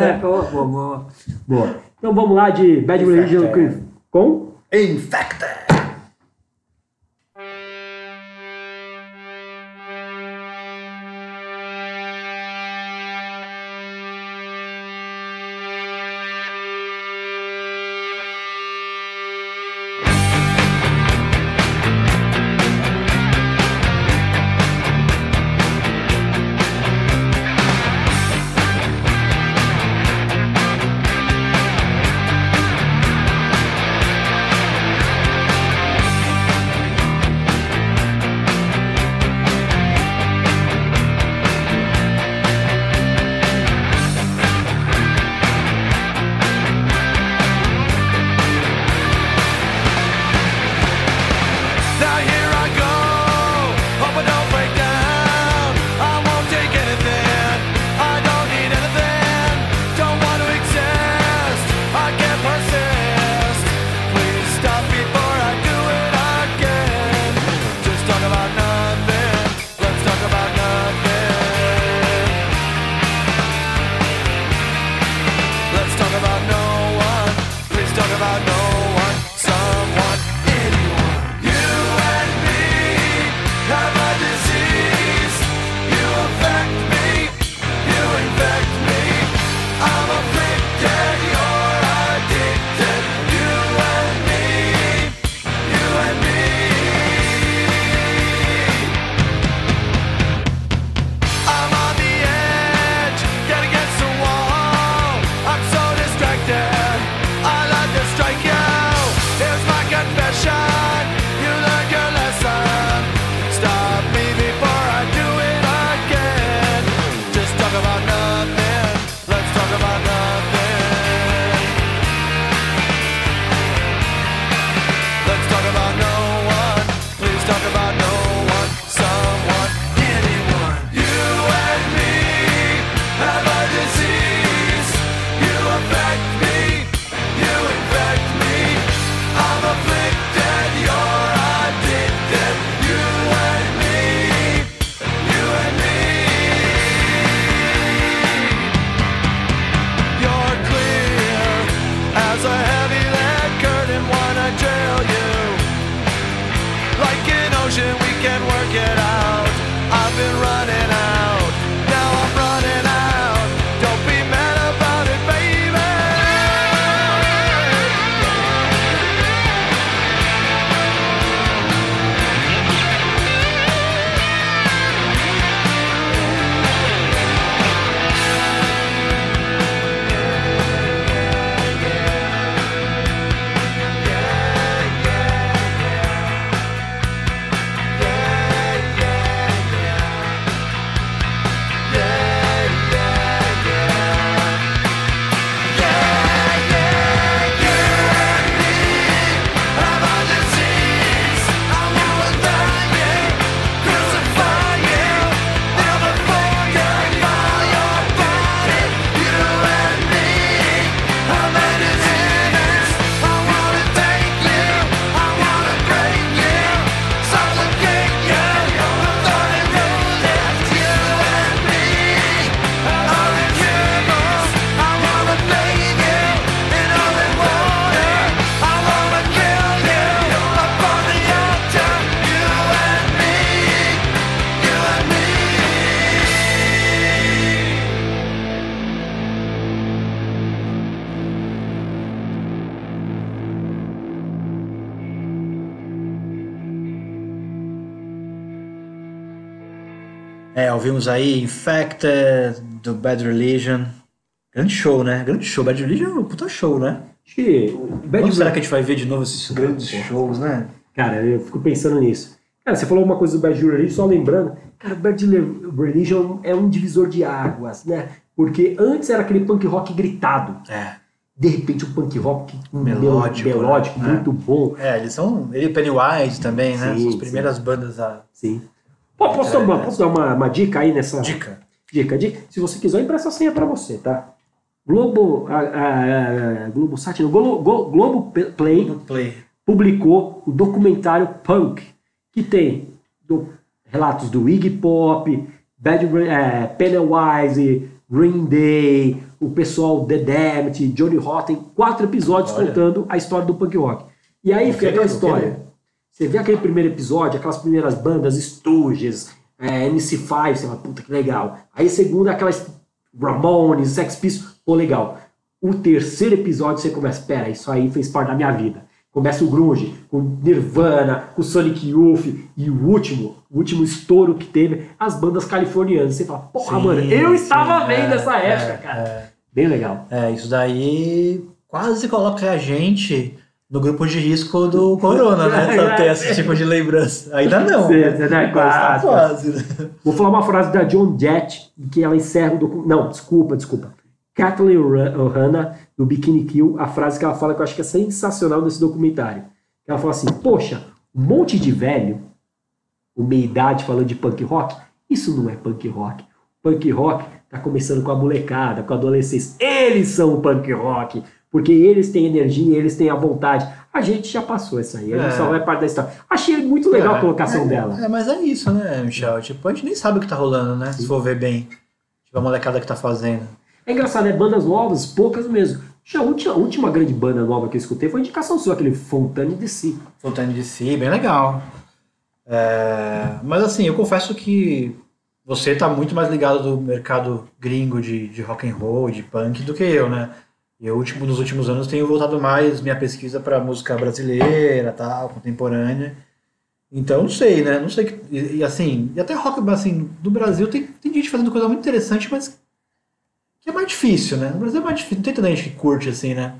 É. Boa, boa, boa. Boa. Então vamos lá de Bad Religion com! Infected É, aí Infected, do Bad Religion. Grande show, né? Grande show. Bad Religion é um puta show, né? Acho que o Bad Quando será que a gente vai ver de novo esses grandes shows, né? Cara, eu fico pensando nisso. Cara, você falou uma coisa do Bad Religion, só lembrando. Cara, o Bad Religion é um divisor de águas, né? Porque antes era aquele punk rock gritado. É. De repente, um punk rock Melódico, melódico né? muito bom. É, eles são. Ele Pennywise também, né? Sim, São as sim. primeiras bandas a. Sim. Pô, posso, dar uma, posso dar uma, uma dica aí nessa. Dica. Dica, dica. Se você quiser, eu empresto a senha pra você, tá? Globo. A, a, a, Globo Sat, não, Glo, Glo- Globo Play Play. publicou o documentário Punk, que tem do- relatos do Iggy Pop, Bad, é, Pennywise, Green Day, o pessoal The Damned, Johnny Rotten, quatro episódios Olha. contando a história do punk rock. E aí fica aquela eu história. Você vê aquele primeiro episódio, aquelas primeiras bandas, Stooges, é, MC5, você fala, puta que legal. Aí segunda, aquelas Ramones, Sex Pistols, pô, legal. O terceiro episódio você começa, pera, isso aí fez parte da minha vida. Começa o grunge, com Nirvana, com Sonic Youth, e o último, o último estouro que teve, as bandas californianas. Você fala, porra, Sim, mano, eu sim, estava vendo é, essa época, é, cara. é. Bem legal. É, isso daí quase coloca a gente no grupo de risco do Corona, né? Pra ter esse tipo de lembrança. Ainda não. Sim, né? né? Tá Quase. quase. né? Vou falar uma frase da John Jett, que ela encerra o documento. Não, desculpa, desculpa. Kathleen Ohana, do Bikini Kill, a frase que ela fala que eu acho que é sensacional nesse documentário. Ela fala assim: Poxa, um monte de velho, o meia idade falando de punk rock, isso não é punk rock. Punk rock tá começando com a molecada, com a adolescência. Eles são o punk rock, porque eles têm energia, eles têm a vontade. A gente já passou essa aí, a gente É. só vai parte da história. Achei muito legal a É, colocação é, dela. É, mas é isso, né, Michel? Tipo, a gente nem sabe o que tá rolando, né? Se for ver bem. Tipo, a molecada que tá fazendo. É engraçado, é bandas novas, poucas mesmo. Já a última, a última grande banda nova que eu escutei foi a indicação sua, aquele Fontane de Si. Voltando de si, bem legal. É, mas assim, eu confesso que você tá muito mais ligado do mercado gringo de, de rock and roll, de punk, do que eu, né? Eu, último, nos últimos anos, tenho voltado mais minha pesquisa para música brasileira, tal, contemporânea. Então, não sei, né? Não sei. que- E, e, assim, e até rock, assim, do Brasil tem, tem gente fazendo coisa muito interessante, mas que é mais difícil, né? No Brasil é mais difícil. Não tem tanta gente que curte, assim, né?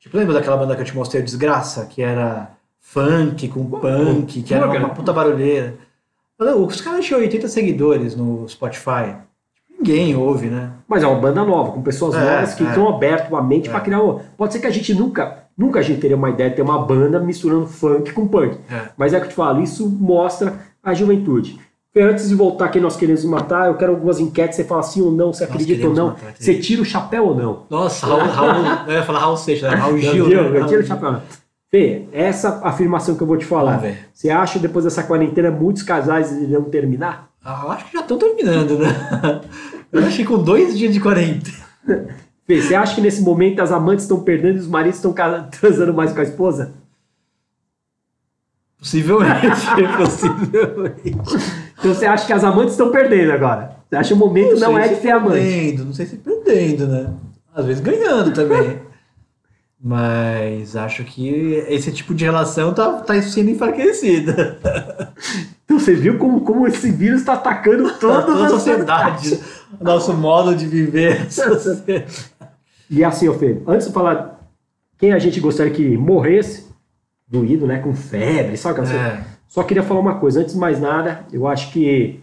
Tipo, lembra daquela banda que eu te mostrei, Desgraça? Que era funk com punk, que era uma puta barulheira. Os caras tinham 80 seguidores no Spotify. Ninguém ouve, né? Mas é uma banda nova, com pessoas É, novas que é. estão abertas a mente É. pra criar. uma- Pode ser que a gente nunca, nunca a gente teria uma ideia de ter uma banda misturando funk com punk. É. Mas é que eu te falo, isso mostra a juventude. Fê, Antes de voltar quem nós queremos matar, eu quero algumas enquetes. Você fala sim ou não, você acredita ou não. matar, Você tira o chapéu ou não? Nossa, Raul, Raul, eu ia falar Raul Seixas, né? Raul Gil. viu? né? Eu tiro o chapéu. Fê, essa afirmação que eu vou te falar. Você acha que depois dessa quarentena muitos casais irão terminar? Ah, eu acho que já estão terminando, né? Eu acho que com dois dias de quarentena. Fê, você acha que nesse momento as amantes estão perdendo e os maridos estão transando mais com a esposa? Possivelmente, possivelmente. Então você acha que as amantes estão perdendo agora? Você acha que o momento não, sei é de ser amante? Perdendo, não sei se perdendo, né? Às vezes ganhando também. Mas acho que esse tipo de relação tá, tá sendo enfraquecida. Então você viu como, como esse vírus está atacando toda, Toda a sociedade. Nosso modo de viver. sociedade. E assim, Fê, antes de falar quem a gente gostaria que morresse, doído, né, com febre, sabe? É. Só queria falar uma coisa, antes de mais nada, eu acho que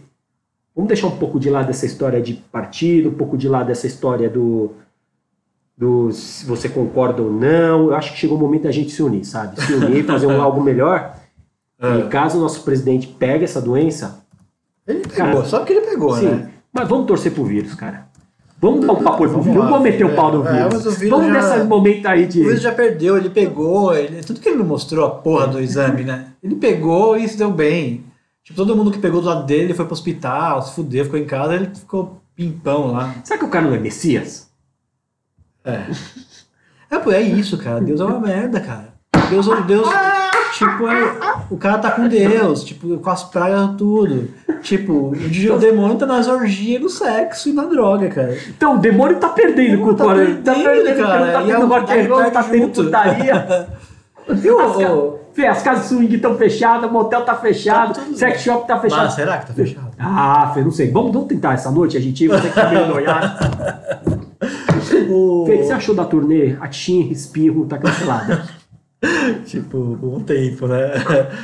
vamos deixar um pouco de lado essa história de partido, um pouco de lado essa história do, do se você concorda ou não. Eu acho que chegou o momento da gente se unir, sabe? Se unir, fazer um algo melhor. É. E caso o nosso presidente pegue essa doença, Ele pegou, Cara, só porque ele pegou, sim, né? mas vamos torcer pro vírus, cara. Vamos dar um papo pro vírus, não vamos meter o é, pau no é, vírus. mas o vírus vamos já- nesse momento aí de. O Luiz já perdeu, ele pegou, ele, tudo que ele não mostrou a porra do exame, né? Ele pegou e se deu bem. Tipo, todo mundo que pegou do lado dele ele foi pro hospital, se fudeu, ficou em casa, ele ficou pimpão lá. Será que o cara não é Messias? É. É, pô, é isso, cara. Deus é uma merda, cara. Deus, Deus tipo, é, o cara tá com Deus, tipo, com as pragas tudo. Tipo, o o demônio tá nas orgias, no sexo e na droga, cara. Então, o demônio tá perdendo com o Tá Corona. Tá perdendo, cara, cara. Tá and roll, perde tá tendo putaria. Viu, As, ca- as casas swing estão fechadas, o motel tá fechado, Tá sex shop tá fechado. Mas será que tá fechado? Ah, Fê, não sei. Vamos, vamos tentar essa noite, a gente ir, você que tá noiado. O- que você achou da turnê? A Tim Espirro tá cancelada. Tipo, um tempo, né?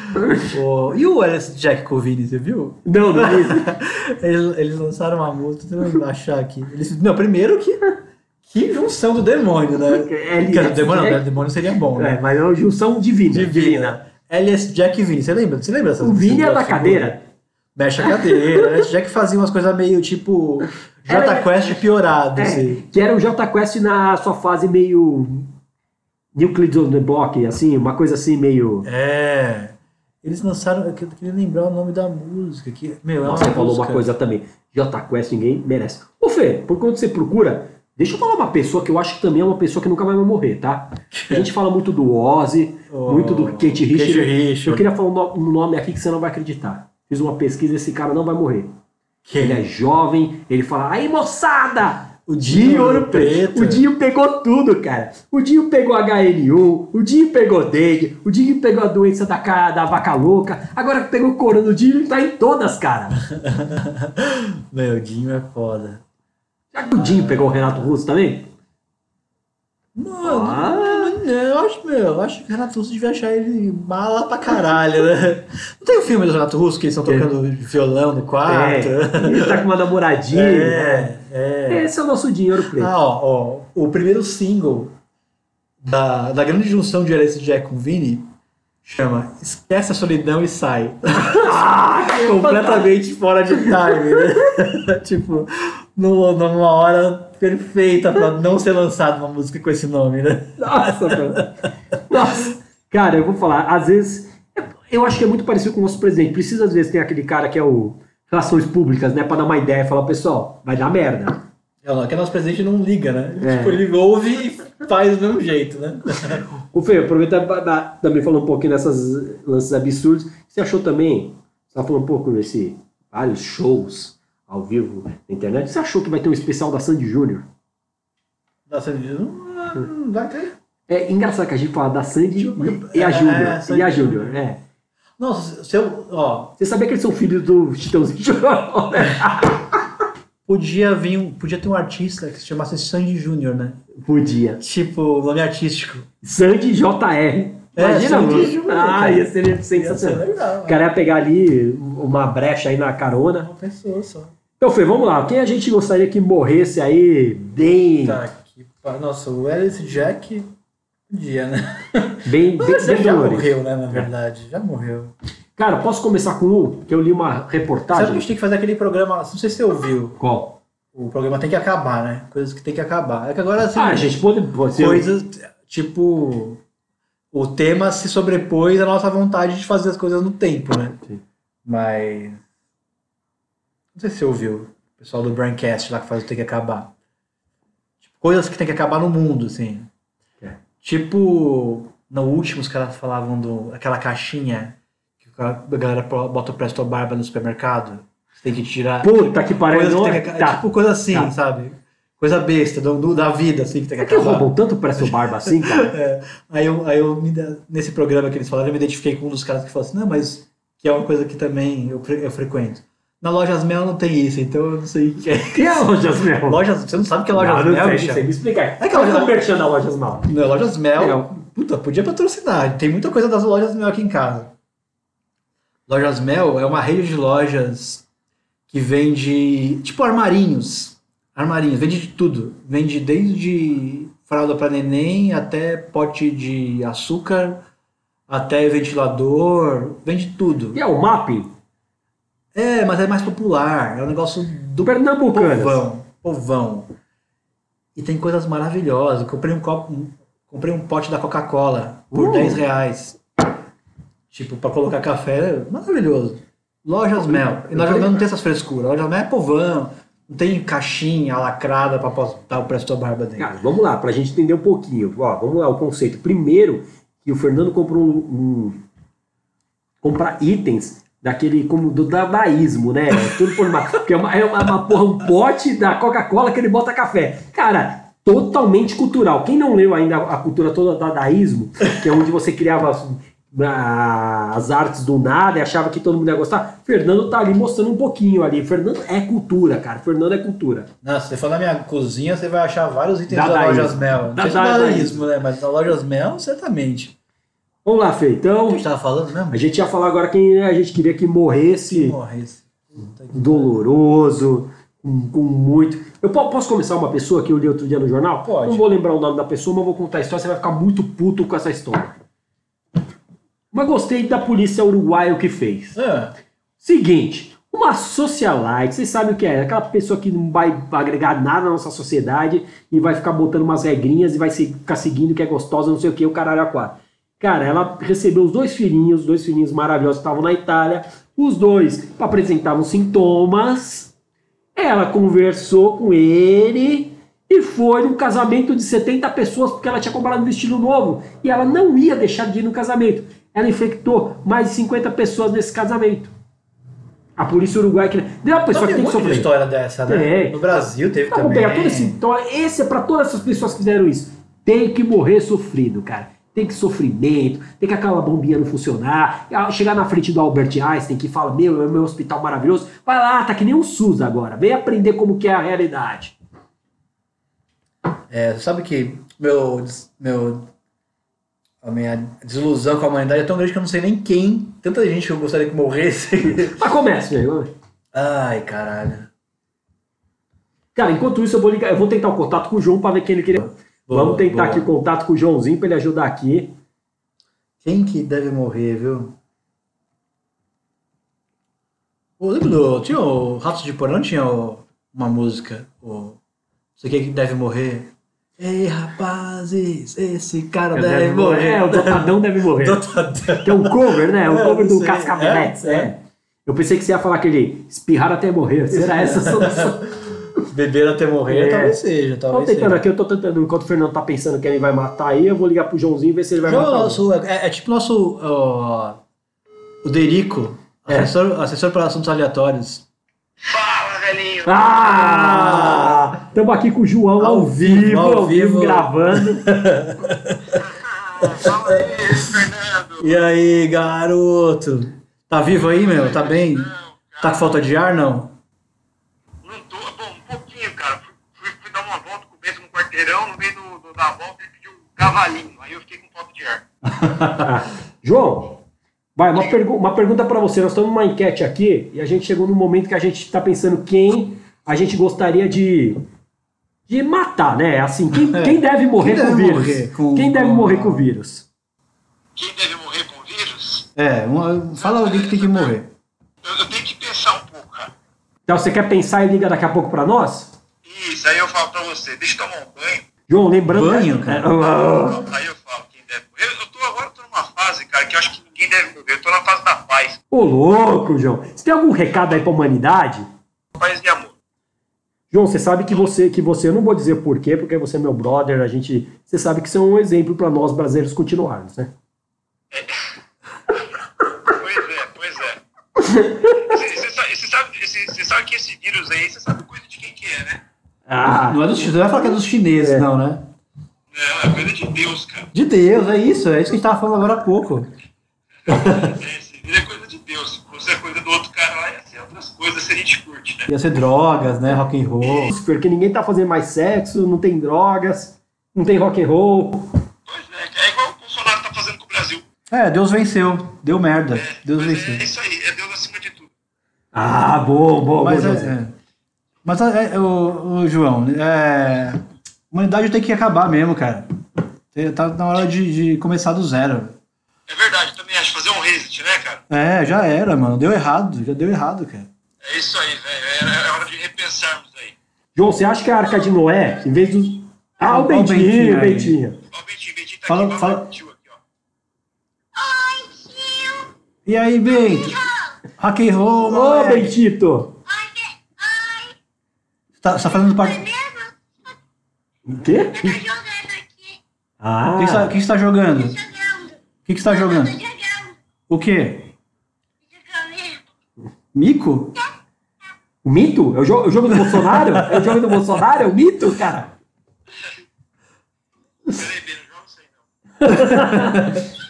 O- E o Alice Jack com o Vini, você viu? Não, não é isso. Eles, eles lançaram uma música, deixa eu achar aqui. Eles, não, primeiro que. Que junção do demônio, né? LS Quer dizer, demônio, não, Jack. né? demônio seria bom, É, né? mas é uma junção divina. Divina. LS Jack e Vini, você lembra? Você lembra dessas O Vini é da cadeira. Mexe a cadeira. LS Jack fazia umas coisas meio tipo. Era- Jota Quest piorado, É, assim. que era o Jota Quest na sua fase meio. Nucleus on the Block, assim, uma coisa assim meio. É. Eles lançaram. Eu queria lembrar o nome da música. Que, meu, é Nossa, você falou uma música. coisa também. Jota Quest ninguém merece. Ô Fê, por quando você procura, deixa eu falar uma pessoa que eu acho que também é uma pessoa que nunca vai morrer, tá? A gente fala muito do Ozzy, Oh, muito do Kate Richards. Kate Richards. Eu queria falar um nome aqui que você não vai acreditar. Fiz uma pesquisa, esse cara não vai morrer. Ele é jovem, ele fala, aí moçada! O Dinho Ouro Preto. O Dinho pegou tudo, cara. O Dinho pegou HN1, o Dinho pegou dengue, o Dinho pegou a doença da, ca- da vaca louca, agora que pegou corona, o Dinho tá em todas, cara. Meu, o Dinho é foda. Será que o Dinho pegou o Renato Russo também? Não, Ah. não, eu acho, meu, eu acho que o Renato Russo devia achar ele mala pra caralho, né? Não tem o filme do Renato Russo que eles estão tocando violão no quarto? É, ele tá com uma namoradinha. É, é. Esse é o nosso dinheiro preto. Ah, ó, ó, o primeiro single da, da grande junção de Alice Jack com Vini chama Esquece a Solidão e Sai. Completamente fora de time, né? tipo, numa hora perfeita pra não ser lançada uma música com esse nome, né? Nossa, cara. Nossa. Cara, eu vou falar, às vezes, eu acho que é muito parecido com o nosso presidente. Precisa, às vezes, ter aquele cara que é o Relações Públicas, né? Pra dar uma ideia e falar, pessoal, vai dar merda. É, não, que o nosso presidente não liga, né? É. Tipo, ele ouve e faz do mesmo jeito, né? Ô, Fê, dar- também falar um pouquinho dessas lances absurdos. Você achou também, você tá falando um pouco desse vários shows ao vivo na internet. Você achou que vai ter um especial da Sandy Júnior? Nossa, não, não vai ter. É engraçado que a gente fala da Sandy e, a É, Júnior. Sandy e a Júnior. Júnior, é. Nossa, se eu, ó, Você sabia que eles são filhos do Chitãozinho Chororó, né? podia vir um, podia ter um artista que se chamasse Sandy Júnior, né? Podia. Tipo, nome artístico. Sandy JR. É, Imagina, Sandy mano. Júnior, Ah, cara. ia ser Ia ser sensacional. legal. O cara ia pegar ali uma brecha aí na carona. Uma pessoa só. Então, Fê, vamos lá. Quem a gente gostaria que morresse aí bem. Tá aqui. Nossa, o Alice Jack podia, né? Bem, bem, bem já dolorido. morreu, né? Na verdade, já morreu. Cara, posso começar com um que eu li uma Sabe que a reportagem? gente tem que fazer aquele programa, não sei se você ouviu, Qual? o programa tem que acabar, né? Coisas que tem que acabar. É que agora, assim, Ah, a gente pode. pode coisas, tipo, o tema se sobrepôs à nossa vontade de fazer as coisas no tempo, né? Sim. Mas, não sei se você ouviu, o pessoal do Braincast lá que faz o tem que acabar. Tipo, coisas que tem que acabar no mundo, assim. É. Tipo, no último os caras falavam do aquela caixinha A galera bota o Presto Barba no supermercado. Você tem que tirar. Puta que pariu. Que que- tá. Tipo coisa assim, Tá. sabe? Coisa besta, do, do- da vida, assim, que tem que É que acabar. roubam tanto preço barba assim, cara. É, aí eu, aí eu me, nesse programa que eles falaram, eu me identifiquei com um dos caras que falou assim, não, mas que é uma coisa que também eu, eu frequento. Na Lojas Mel não tem isso, então eu não sei o que é. Que é Lojas Mel? Lojas, você não sabe o que é Lojas não, não Mel, sei, não sei, me explica. É que é loja- o merchan da Lojas Mel. Não, Lojas Mel, Legal. puta, podia patrocinar. Tem muita coisa das Lojas Mel aqui em casa. Lojas Mel é uma rede de lojas que vende, tipo armarinhos. Armarinhos, vende de tudo. Vende desde fralda para neném até pote de açúcar, até ventilador, vende tudo. E é o mapping É, mas é mais popular, é um negócio do Pernambucanas. povão, povão. E tem coisas maravilhosas. Comprei um copo, comprei um pote da Coca-Cola por Uh. 10 reais. Tipo, pra colocar café, maravilhoso. Lojas Mel. E Lojas Mel não tem essas frescuras. Lojas Mel é povão. Não tem caixinha lacrada pra botar o preço da barba dentro. Cara, vamos lá, pra gente entender um pouquinho. Ó, vamos lá, o conceito. Primeiro, que o Fernando comprou um. um comprar itens daquele como do dadaísmo, né? Tudo por uma, porque é uma, é uma, uma porra, um pote da Coca-Cola que ele bota café. Cara, totalmente cultural. Quem não leu ainda a cultura toda do dadaísmo, que é onde você criava as, a- as artes do nada e achava que todo mundo ia gostar, Fernando tá ali mostrando um pouquinho ali. Fernando é cultura, cara. Fernando é cultura. Não, se você for na minha cozinha, você vai achar vários itens da Dadaísmo. Lojas Mel. Não é Dadaísmo. dadaísmo, né? Mas da Lojas Mel, certamente. Vamos lá, Fê. O Então, que a gente tava falando mesmo? A gente ia falar agora quem a gente queria que morresse Morresse. Que- doloroso, com, com muito. Eu po- posso começar uma pessoa que eu li outro dia no jornal? Pode. Não vou lembrar o nome da pessoa, mas vou contar a história, você vai ficar muito puto com essa história. Mas gostei da polícia uruguaia o que fez. Ah, Seguinte, uma socialite, vocês sabem o que é? Aquela pessoa que não vai agregar nada na nossa sociedade e vai ficar botando umas regrinhas e vai se- ficar seguindo que é gostosa, não sei o que, o caralho a quatro. Cara, ela recebeu os dois filhinhos, os dois filhinhos maravilhosos que estavam na Itália, os dois apresentavam sintomas, ela conversou com ele e foi num casamento de 70 pessoas porque ela tinha comprado um vestido novo e ela não ia deixar de ir no casamento. Ela infectou mais de 50 pessoas nesse casamento. A polícia uruguaia que. Deu uma pessoa tem que tem que soprar. história dessa, né? No Brasil teve vamos também. pegar todo esse. Então, esse é pra todas essas pessoas que fizeram isso. Tem que morrer sofrido, cara. Tem que sofrimento, tem que aquela bombinha não funcionar. Ah, Chegar na frente do Albert Einstein que fala: Meu, é o meu hospital maravilhoso. Vai lá, tá que nem um SUS agora. Vem aprender como que é a realidade. É, sabe que meu, meu, a minha desilusão com a humanidade é tão grande que eu não sei nem quem, tanta gente que eu gostaria que morresse. Mas começa, velho. Ai, caralho. Cara, enquanto isso, eu vou ligar, eu vou tentar o contato com o João pra ver quem ele queria. Boa, Vamos tentar boa. aqui o contato com o Joãozinho pra ele ajudar aqui. Quem que deve morrer, viu? Ô, lembra do. Tinha o Ratos de Porão, tinha o- uma música. O, você quem que deve morrer? Ei, rapazes, esse cara deve, morrer. É, o Dotadão deve morrer. Dotadão. Que é um cover, né? Um É, cover do sei. Cascavetes. É, É, Eu pensei que você ia falar aquele espirrar até morrer. Será essa a solução? Beber até morrer, É. talvez seja. Tô Talvez tentando seja. aqui, eu tô tentando, enquanto o Fernando tá pensando que ele vai matar aí, eu vou ligar pro Joãozinho e ver se ele vai matar. alguém. Nosso, é, é tipo nosso. ó, o Derico, É. assessor, assessor para assuntos aleatórios. Fala, velhinho! Ah! Estamos aqui com o João ao, Ao vivo, vivo, ao, vivo, gravando. Fala aí, Fernando! E aí, garoto? Tá vivo aí, meu? Tá bem? Tá com falta de ar? Não tô, bom, um pouquinho, cara. Fui, fui, fui dar uma volta com o mesmo quarteirão, no meio do, do- da volta ele pediu um cavalinho. Aí eu fiquei com falta de ar. João, vai, uma, pergu- uma pergunta pra você. Nós estamos numa enquete aqui e a gente chegou num momento que a gente tá pensando quem a gente gostaria de, de matar, né? Assim, quem, quem deve morrer Quem com o vírus? morrer com- quem deve com- morrer com o vírus? Quem deve morrer com o vírus? É, um- fala alguém que tem que morrer. Eu, eu tenho que pensar um pouco, cara. Então você quer pensar e liga daqui a pouco pra nós? Isso, aí eu falo pra você, deixa eu tomar um banho. João, lembrando. Banho, cara? Aí eu falo quem deve morrer. Eu, eu tô agora tô numa fase, cara, que eu acho que ninguém deve morrer. Eu tô na fase da paz. Ô, louco, João. Você tem algum recado aí pra humanidade? Paz e amor. João, você sabe que você, que você, eu não vou dizer por quê, porque você é meu brother, a gente, você sabe que você é um exemplo pra nós brasileiros continuarmos, né? Pois é, você sabe, você sabe, você- você sabe que esse vírus aí, você sabe coisa de quem que é, né? Ah, Não é dos chineses, não vai falar que é dos chineses, É. não, né? Não, é coisa de Deus, cara. De Deus, é isso, é isso que a gente tava falando agora há pouco. É, vírus é coisa de Deus. Se fosse a coisa do outro cara lá, ia ser outras coisas, se a gente curte, né? Ia ser drogas, né? Rock and roll. porque ninguém tá fazendo mais sexo, não tem drogas, não tem rock and roll. Pois é, é igual o Bolsonaro tá fazendo com o Brasil. É, Deus venceu. Deu merda. Deus Mas venceu. é isso aí, é Deus acima de tudo. Ah, bom, bom, Mas, é, José. é. Mas é, é, o, o João, é, a humanidade tem que acabar mesmo, cara. Tá na hora de, de começar do zero. É verdade, eu também acho. Fazer um reset, né, cara? É, já era, mano. Deu errado, já deu errado, cara. É isso aí, velho. É, é hora de repensarmos aí. João, você acha que a Arca de Noé, em vez dos. Ah, o Ó o Bentinho, Bentinho o. Bentinho. Ó, o Bentinho, Bentinho tá Fala- aqui, fala- fala... tio aqui, ó. E aí, Bento? Rock and roll, Ô. Bentito! Tá, tá fazendo parte. O O quê? Tá jogando aqui. Ah, tá- o que você tá jogando? O Jogando. que, que você tá jogando? Tô jogando. O quê? Jogando. Mico? o mito? É o, jo- é o jogo do Bolsonaro? É o jogo do Bolsonaro? É o mito, cara? Peraí, joga isso aí, não.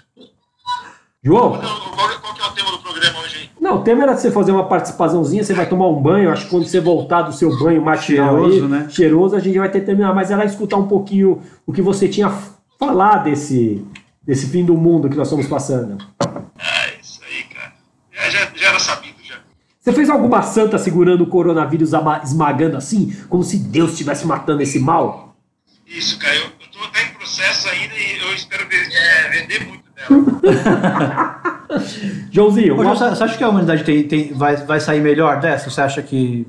João, qual, qual que é o tema do programa hoje, hein? Não, o tema era você fazer uma participaçãozinha, você vai tomar um banho, acho que quando você voltar do seu banho matinal Cheiroso, aí, né? cheiroso, a gente vai ter que terminar, mas era escutar um pouquinho o que você tinha a falar desse, desse fim do mundo que nós estamos passando. Ah, isso aí, cara. Já, já, já era sabido, já. Você fez alguma santa segurando o coronavírus esmagando assim, como se Deus estivesse matando esse mal? Isso, cara. Eu, eu tô até em processo ainda e eu espero é, vender muito dela. Joãozinho, Ô, uma- João, você acha que a humanidade tem, tem- vai, vai sair melhor dessa? Você acha que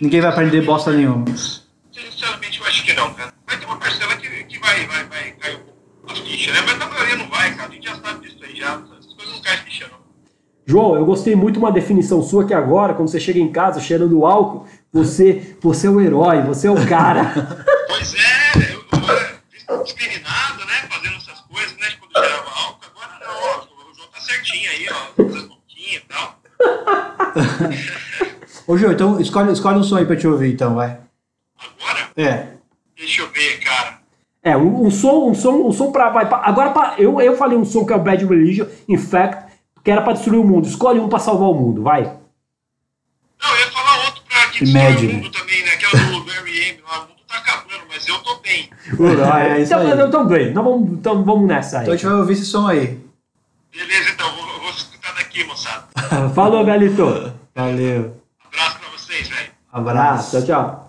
ninguém vai aprender bosta nenhuma? Sinceramente, eu acho que não, cara. Vai ter uma parcela que, que vai, vai, vai cair a ficha, né? Mas na maioria não vai, cara. A gente já sabe disso aí já. Essas coisas não caem ficha, não. João, eu gostei muito de uma definição sua que agora, quando você chega em casa cheirando álcool, você, você é o herói, você é o cara. Pois é, eu, eu era discriminado, né? Fazendo essas coisas, né? Quando cheirava álcool. Agora não, ó. O João tá certinho aí, ó. Fazendo boquinha e tal. Ô, João, então escolhe, escolhe um som aí pra te ouvir, então, vai. Agora, É. deixa eu ver, cara. É, um, um som, um som, um som pra. Vai, pra- agora, pra, eu, eu falei um som que é o Bad Religion, in fact, que era pra destruir o mundo. Escolhe um pra salvar o mundo, vai. Não, eu ia falar outro pra que destrói o mundo também, né? Que é o do Barry M. lá. O mundo tá acabando, mas eu tô bem. É isso então, aí. então, bem, então vamos, então vamos nessa aí. Então a gente vai ouvir esse som aí. Beleza, Falou, Galito. Valeu. Abraço pra vocês, velho. Abraço. Tchau, tchau.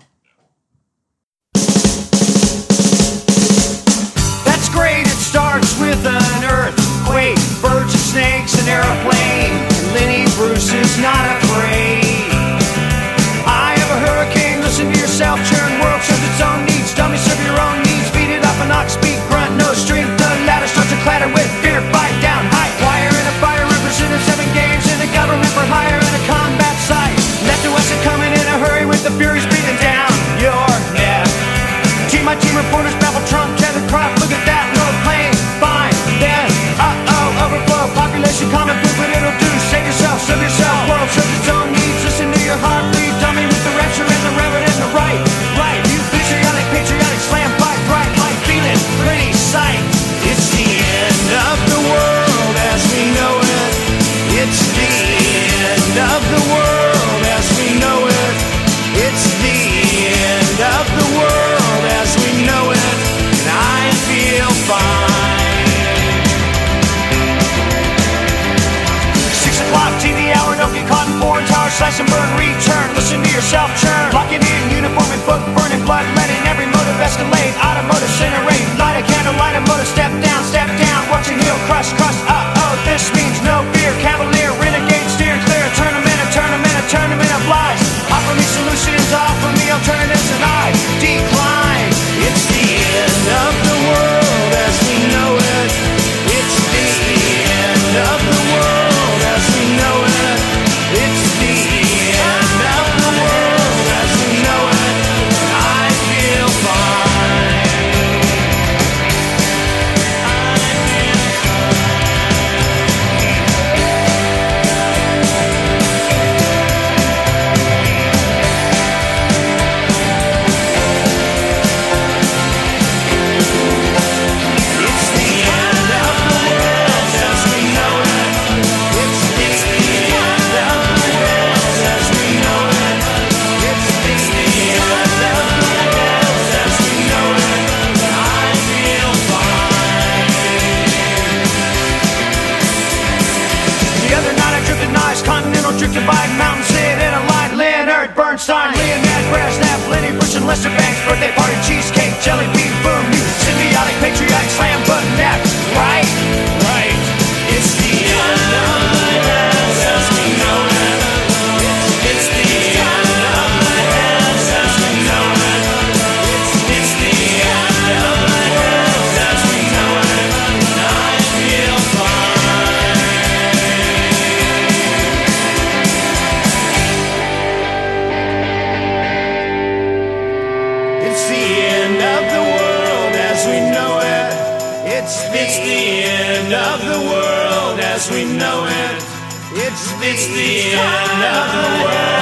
That's great, it starts with an earthquake, birds and snakes, an airplane. Lenny Bruce is not afraid. Yourself churn. Locking in, uniform and book, burning blood, letting every motive escalate. Automotive incinerate, light a candle, light a motor, step down, step down, watch your heel crush, crush, uh A bike, mountain sit in a line. Leonard Bernstein, Leonard Grassnap, Lenny Bruce and Lester Banks. Birthday party, cheesecake, jelly bean, boom. Symbiotic, patriotic, slam button, nap. End of the world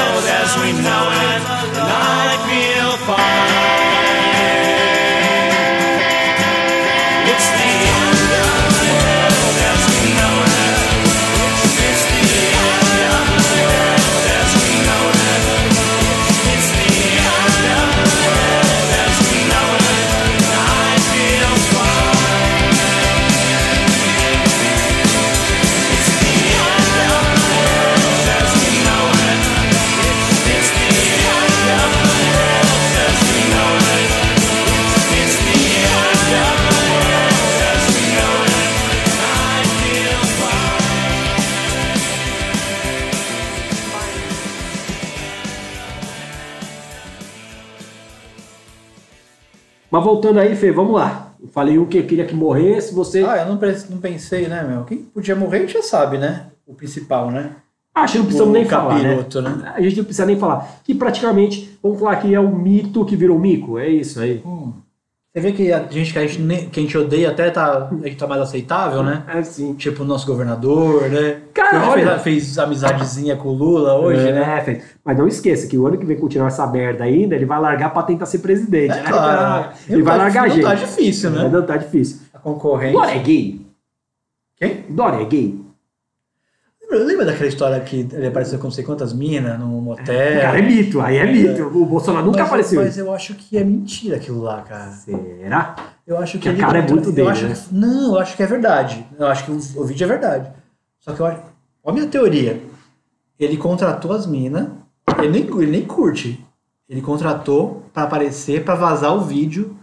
voltando aí, Fê, vamos lá. Eu falei um que queria que morresse, você. Ah, eu não, não pensei, né, meu? Quem podia morrer a gente já sabe, né? O principal, né? Acho que não precisamos o nem falar, né? capiroto, né? A gente não precisa nem falar. Que praticamente, vamos falar que é o mito que virou mico. É isso aí. Você vê que a gente que a gente, que a gente odeia até tá, a gente tá mais aceitável, né? É assim. Tipo o nosso governador, né? Cara, olha- fez, fez amizadezinha com o Lula hoje, é, né? Fê. Mas não esqueça que o ano que vem continuar essa merda ainda, ele vai largar pra tentar ser presidente. É né? claro. Ele vai Não tá- largar a não gente. tá difícil, né? É, Não tá difícil. A concorrência. Dória é gay. Quem? Dória é gay. Lembra, daquela história que ele apareceu com não sei quantas minas num motel? Cara, é mito. Aí é mito. O Bolsonaro nunca mas, apareceu. Mas eu acho que é mentira aquilo lá, cara. Será? Eu acho que Que ele cara é muito eu dele, acho né? não, eu acho que é verdade. Eu acho que o, o vídeo é verdade. Só que eu acho. Olha a minha teoria. Ele contratou as minas. Ele nem, ele nem curte. Ele contratou pra aparecer, pra vazar o vídeo.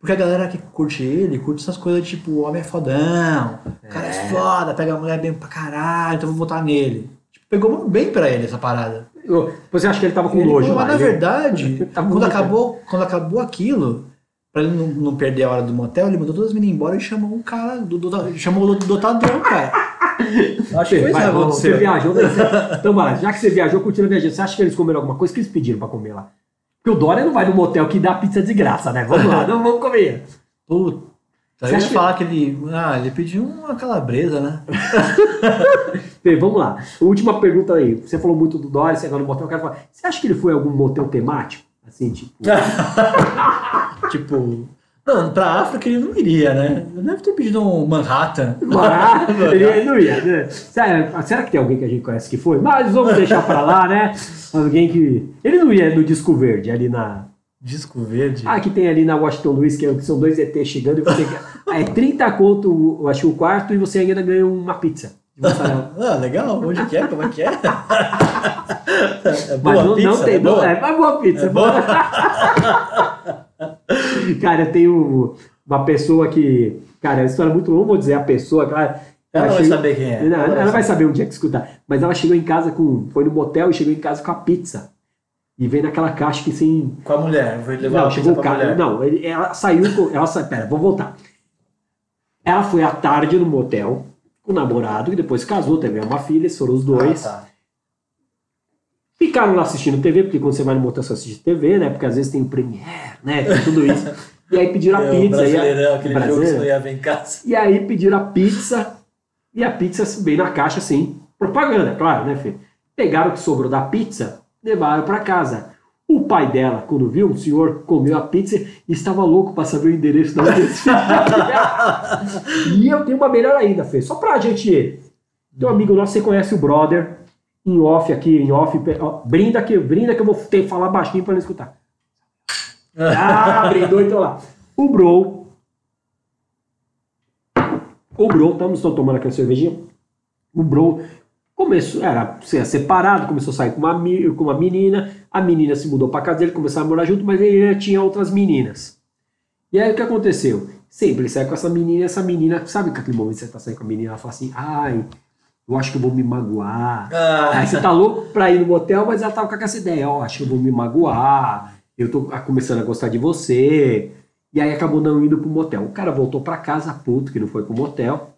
Porque a galera que curte ele, curte essas coisas tipo, o homem é fodão, o cara é foda, pega a mulher bem pra caralho, então vou votar nele. Tipo, pegou bem pra ele essa parada. Você acha que ele tava com nojo mas na ele- verdade, quando, acabou, quando acabou aquilo, pra ele não, não perder a hora do motel, ele mandou todas as meninas embora e chamou um cara, do, do, chamou o dotadão, cara. Acho que foi isso vamos, você viajou. né? Então, vai lá, já que você viajou, continua viajando. Você acha que eles comeram alguma coisa? O que eles pediram pra comer lá? Porque o Dória não vai no motel que dá pizza de graça, né? Vamos lá, não vamos comer. Puta, Você acha que- falar que ele, ah, ele pediu uma calabresa, né? Fê, vamos lá. Última pergunta aí. Você falou muito do Dória, você agora no motel. Eu quero falar. Você acha que ele foi algum motel temático? Assim, tipo. tipo, não, pra África ele não iria, né? Ele deve ter pedido um Manhattan. Ah, ele, não ia, né? Será, será que tem alguém que a gente conhece que foi? Mas vamos deixar pra lá, né? Alguém que. Ele não ia no Disco Verde, ali na. Disco verde. Ah, que tem ali na Washington Luiz, que, é- são dois ET chegando e você. É 30 conto, eu acho, o quarto, e você ainda ganha uma pizza. Ah, legal. Onde que é? Como é que é? é Mas boa não, pizza, não tem. é boa? é, mas boa pizza. É é boa. cara, eu tenho uma pessoa que. Cara, é uma história muito longa, vou dizer a pessoa, cara. Ela vai chegou- saber quem é. Não, Ela ela, vai vai saber um dia que escutar. Mas ela chegou em casa com. Foi no motel e chegou em casa com a pizza. E veio naquela caixa que sem. Com a mulher. Foi levar Não, a chegou o cara. Não, ele- ela saiu com. Ela sa... Pera, vou voltar. Ela foi à tarde no motel com o namorado e depois casou, teve uma filha, foram os dois. Ah, tá. Ficaram lá assistindo TV, porque quando você vai no motel você assiste TV, né? Porque às vezes tem o Premiere, né? Tem tudo isso. E aí pediram a É, o pizza. e a- Brasileirão, aquele jogo que você Brasileiro. não ia ver em casa. E aí pediram a pizza, e a pizza veio na caixa assim, propaganda, claro, né, Fê? Pegaram o que sobrou da pizza, levaram para casa. O pai dela, quando viu, um senhor comeu a pizza e estava louco para saber o endereço da pizza. e eu tenho uma melhor ainda, Fê, só pra gente. Tem um amigo nosso, você conhece o brother, em off aqui, em off, brinda que, brinda que eu vou ter que falar baixinho para ele escutar. Ah, brindou então lá. O Bro o Bro, estamos tomando aquela cervejinha. O Bro Começou, era separado, começou a sair com uma, com uma menina, a menina se mudou pra casa dele, começaram a morar junto, mas ele tinha outras meninas. E aí o que aconteceu? Sempre ele sai com essa menina, essa menina, sabe que aquele momento que você tá saindo com a menina, ela fala assim, ai, eu acho que eu vou me magoar. Ah. Aí você tá louco pra ir no motel, mas ela tava com essa ideia, ó, acho que eu vou me magoar, eu tô começando a gostar de você. E aí acabou não indo pro motel. O cara voltou pra casa, puto, que não foi pro motel,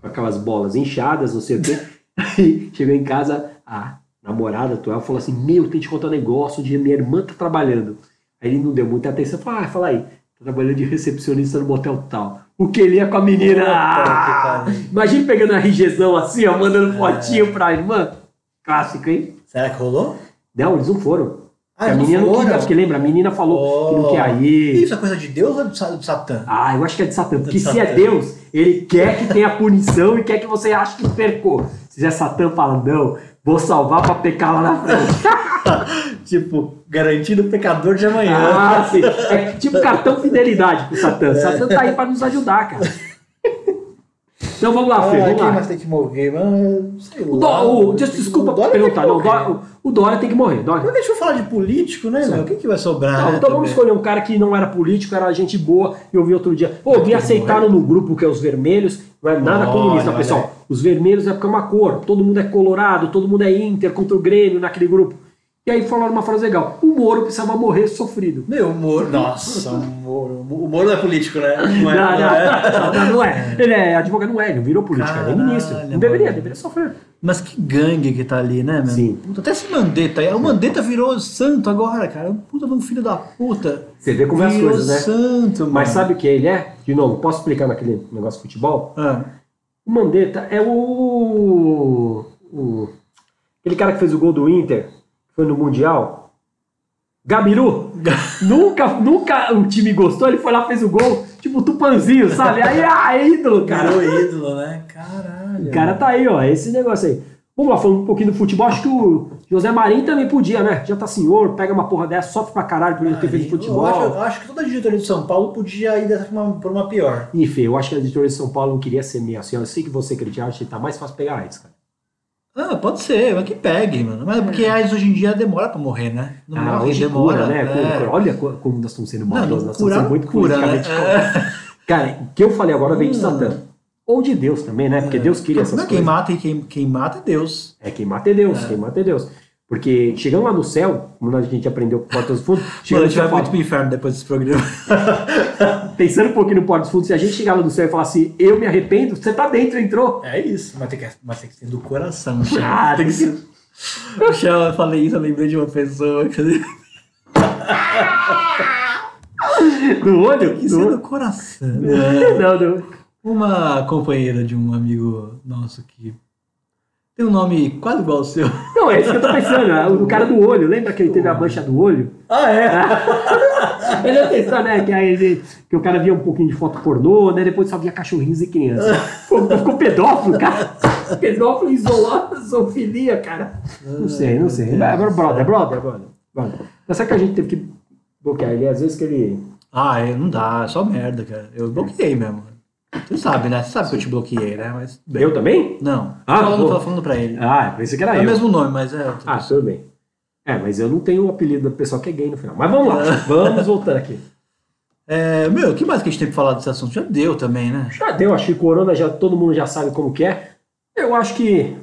com aquelas bolas inchadas, não sei o quê. Aí chegou em casa, a namorada atual falou assim: Meu, tem que te contar um negócio, onde minha irmã tá trabalhando. Aí ele não deu muita atenção, falou: Ah, fala aí, tá trabalhando de recepcionista no motel tal. O que ele ia com a menina? Ah! Imagina pegando a RGzão assim, ó, mandando fotinho pra irmã. Clássico, hein? Será que rolou? Não, eles não foram. Ah, a menina não queria, porque lembra, a menina falou que não quer ir. Isso é coisa de Deus ou de Sa- de Satã? Ah, eu acho que é de Satã. Porque de se é Satã. Deus, ele quer que tenha punição e quer que você ache que percou. Se é Satã, fala, não, vou salvar pra pecar lá na frente. tipo, garantido pecador de amanhã. ah, sim. É tipo cartão fidelidade pro Satã. Satã tá aí pra nos ajudar, cara. Então vamos lá, Fê, Ah, vamos lá. tem que morrer? Mano, sei O, lá. Dó, o, desculpa O Dória tem que perguntar, não, o. Dória, o, o Dória tem que morrer. Dória. Mas deixa eu falar de político, né, meu? Quem que vai sobrar? Não, né, então vamos também? escolher um cara que não era político, era gente boa. Eu vi outro dia. Pô, me aceitaram no grupo que é os vermelhos. Não é nada Olha, comunista, olha. pessoal. Os vermelhos é porque é uma cor. Todo mundo é colorado, todo mundo é Inter contra o Grêmio naquele grupo. E aí falaram uma frase legal. O Moro precisava morrer sofrido. Meu, o Moro. Nossa, o Moro. O Moro não é político, né? Não Não, é. não, não é. não, não, é. Ele é advogado, não é. Ele não virou político, ele é ministro. Não deveria, deveria sofrer. Mas que gangue que tá ali, né, meu? Sim. Puta, até esse Mandetta aí. O Mandetta virou santo agora, cara. Puta de um filho da puta. Você vê como é as coisas, né? santo, mano. Mas sabe o que ele é? De novo, posso explicar naquele negócio de futebol? Ah, O Mandetta é o, o- Aquele cara que fez o gol do Inter, foi no Mundial. Gabiru. nunca, nunca o time gostou, ele foi lá fez o gol, tipo Tupanzinho, sabe? Aí ah, é ídolo, cara. Virou ídolo, né? Caralho. O cara tá aí, ó, esse negócio aí. Vamos lá, falando um pouquinho do futebol, acho que o José Marinho também podia, né? Já tá senhor, pega uma porra dessa, sofre pra caralho por ele ter feito futebol. Eu acho, eu acho que toda a diretoria de São Paulo podia ir dessa por uma, por uma pior. Enfim, eu acho que a editoria de São Paulo não queria ser meio assim. Eu sei que você que tá mais fácil pegar AIDS, cara. Ah, pode ser, mas que pegue, mano. Mas é porque AIDS hoje em dia demora pra morrer, né? Não Ah, morre, hoje demora. cura, né? é. Olha co- como nós estamos sendo maldosos, não nós cura, estamos sendo muito cura, né? politicamente. Cara, o que eu falei agora vem de Hum. Satã. Ou de Deus também, né? Porque Deus queria essas Não, quem coisas. mata e quem, quem mata é Deus. É quem mata é Deus, quem mata é Deus. Porque chegando lá no céu, como a gente aprendeu com Portas dos Fundos, Mano, a gente vai muito pro inferno depois desse programa. pensando um pouquinho no Portas dos Fundos, se a gente chegar lá no céu e falar assim, eu me arrependo, você tá dentro, entrou. É isso, mas tem que, mas tem que ser do coração, Michel. Ah, tem que ser. Michel, eu falei isso, eu lembrei de uma pessoa No olho? tem que ser do coração. Não, não. Uma companheira de um amigo nosso que tem um nome quase igual ao seu. Não, é isso que eu tô pensando. ah, O cara do olho, lembra que ele teve a mancha do olho? Ah, é? Ele é pensando, né? Que, aí ele, que o cara via um pouquinho de foto pornô, né? Depois só via cachorrinhos e crianças. Ficou, ficou pedófilo, cara. Pedófilo isolado, zoofilia, cara. Não sei, não sei. É brother, brother, brother. brother. Mas sabe que a gente teve que bloquear ele? Às vezes que ele. Ah, é, não dá, é só merda, cara. Eu bloqueei mesmo. Você sabe, né? Você sabe que eu te bloqueei, né? Mas. bem. Eu também? Não. Ah, falando, pô. falando pra ele. Ah, pensei que era é eu. o mesmo nome, mas é. Ah, tudo bem. É, mas eu não tenho o apelido do pessoal que é gay no final. Mas vamos lá, vamos voltar aqui. É, meu, o que mais que a gente tem pra falar desse assunto? Já deu também, né? Já deu, acho que Corona já todo mundo já sabe como que é. Eu acho que.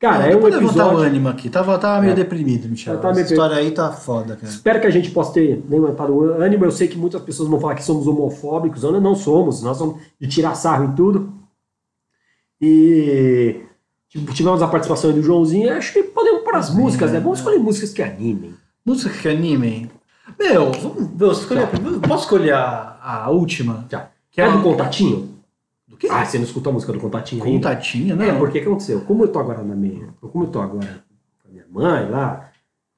Cara, Não, é um depois levantar o episódio. ânimo aqui. Tava, tava meio É. deprimido, Michel. Tá meio Essa história aí tá foda, cara. Espero que a gente possa ter levantado o ânimo. Eu sei que muitas pessoas vão falar que somos homofóbicos. Não, não somos. Nós somos de tirar sarro em tudo. E tipo, tivemos a participação do Joãozinho. Acho que podemos pôr as músicas, né? Vamos escolher músicas que animem. Música que animem. Meu, vamos, vamos escolher. Posso escolher a, a última? Já. Que é é do Contatinho? Ah, você não escutou a música do Contatinho ainda? Contatinha, né? É, porque o que aconteceu? Como eu tô agora na minha. Como eu tô agora com a minha mãe lá,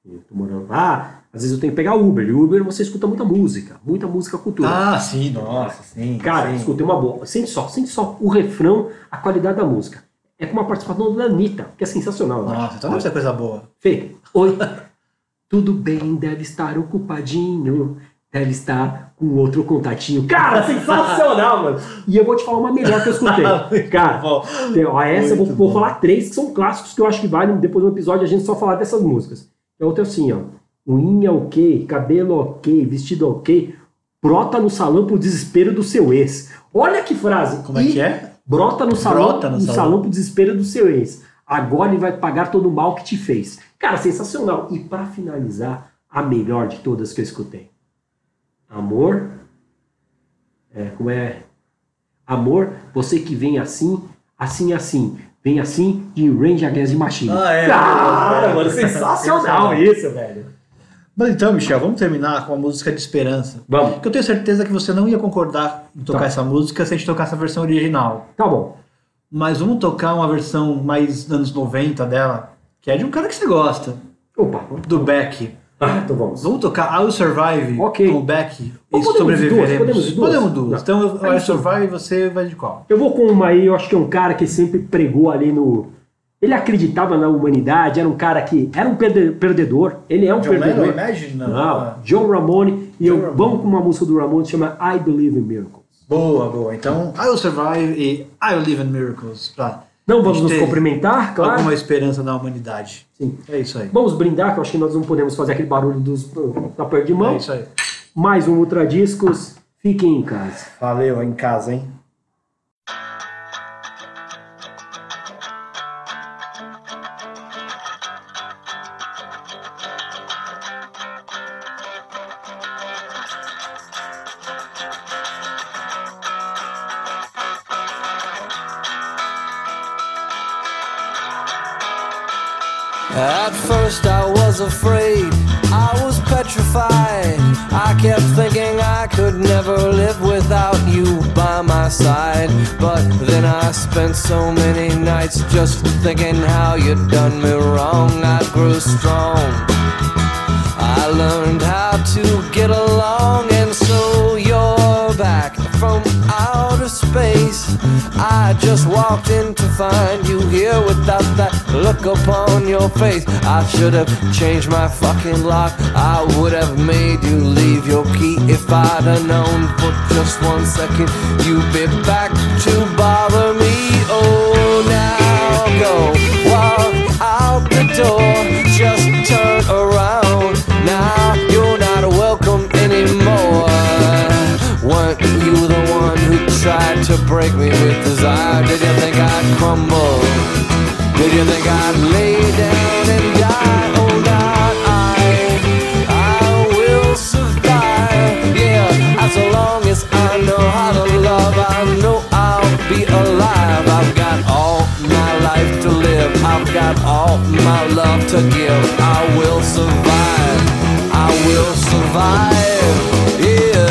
eu tô morando lá, às vezes eu tenho que pegar Uber. E Uber você escuta muita música, muita música cultura. Ah, sim, nossa, sim. Cara, sim. escutei uma boa. Sente só, sente só o refrão, a qualidade da música. É com uma participação da Anitta, que é sensacional. eu Nossa, acho. então deve ser coisa boa. Fê, oi. Tudo bem, deve estar ocupadinho. Deve estar com outro contatinho. Cara, sensacional, mano. E eu vou te falar uma melhor que eu escutei. Cara, bom. tem, ó, essa eu vou, vou falar três que são clássicos que eu acho que valem depois do episódio a gente só falar dessas músicas. A outra é assim, ó. Unha ok, cabelo ok, vestido ok, brota no salão pro desespero do seu ex. Olha que frase. Como é E que é? Brota no salão, Brota no no salão. salão pro desespero do seu ex. Agora ele vai pagar todo o mal que te fez. Cara, sensacional. E pra finalizar, a melhor de todas que eu escutei. Amor. É, como é? Amor, você que vem assim, assim, assim. Vem assim de Range Against Machine. Ah, é. Cara, mano, Sensacional. isso, velho. Mas então, Michel, vamos terminar com a música de esperança. Vamos. Porque eu tenho certeza que você não ia concordar em tocar Tá. essa música se a gente tocar essa versão original. Tá bom. Mas vamos tocar uma versão mais anos 90 dela, que é de um cara que você gosta, Opa. do Beck. Ah, então vamos. Vamos tocar I'll Survive Ok. com o Beck e Ou podemos sobreviveremos. duas, podemos duas? Podemos duas. Não. Então eu- Aí I'll. Survive e você vai de qual? Eu vou com uma aí, eu acho que é um cara que sempre pregou ali no. Ele acreditava na humanidade, era um cara que. Era um perde- perdedor. Ele é um perdedor. Imagine? Não, John Ramone. E John eu Ramone. vamos com uma música do Ramone que chama I Believe in Miracles. Boa, boa. Então, I'll Survive e I'll Live in Miracles. Pra Não vamos nos cumprimentar, claro. Alguma esperança na humanidade. Sim. É isso aí. Vamos brindar, que eu acho que nós não podemos fazer aquele barulho dos da perda de mão. É isso aí. Mais um Ultra Discos. Fiquem em casa. Valeu, em casa, hein? Spent so many nights just thinking how you'd done me wrong. I grew strong. I learned how to get along, and so you're back from outer space. I just walked in to find you here without that look upon your face. I should have changed my fucking lock. I would have made you leave your key if I'd have known for just one second you'd be back to bother Just turn around. Now you're not welcome anymore. Weren't you the one who tried to break me with desire? Did you think I'd crumble? Did you think I'd lay down I've got all my love to give. I will survive. I will survive. Yeah,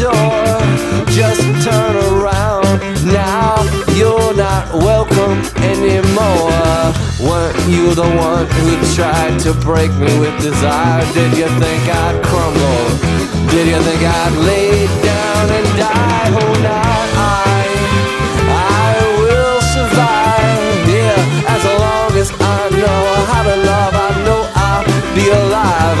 door. Just turn around. Now you're not welcome anymore. Weren't you the one who tried to break me with desire? Did you think I'd crumble? Did you think I'd lay down and die? Oh, not I. I will survive, yeah, as long as I know how to love.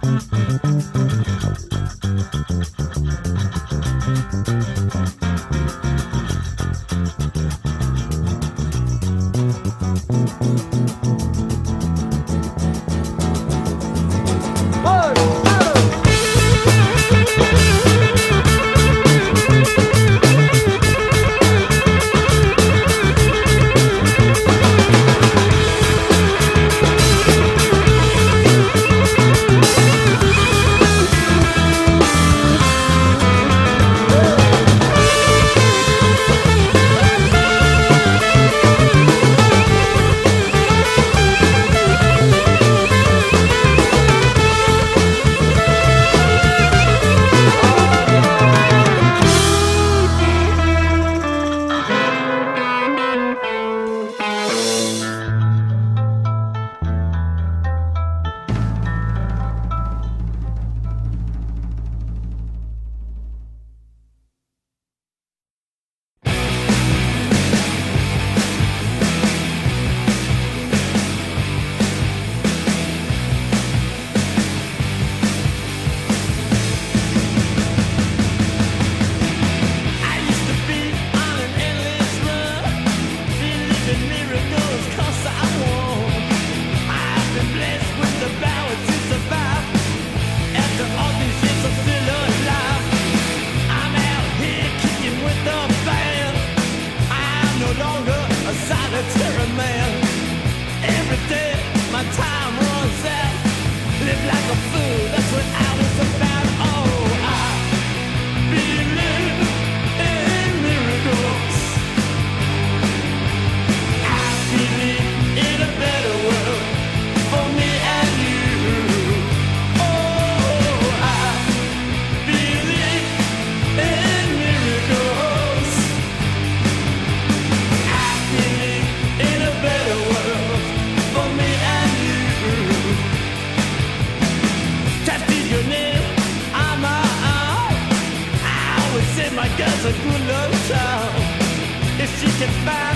Mm-hmm. Get back.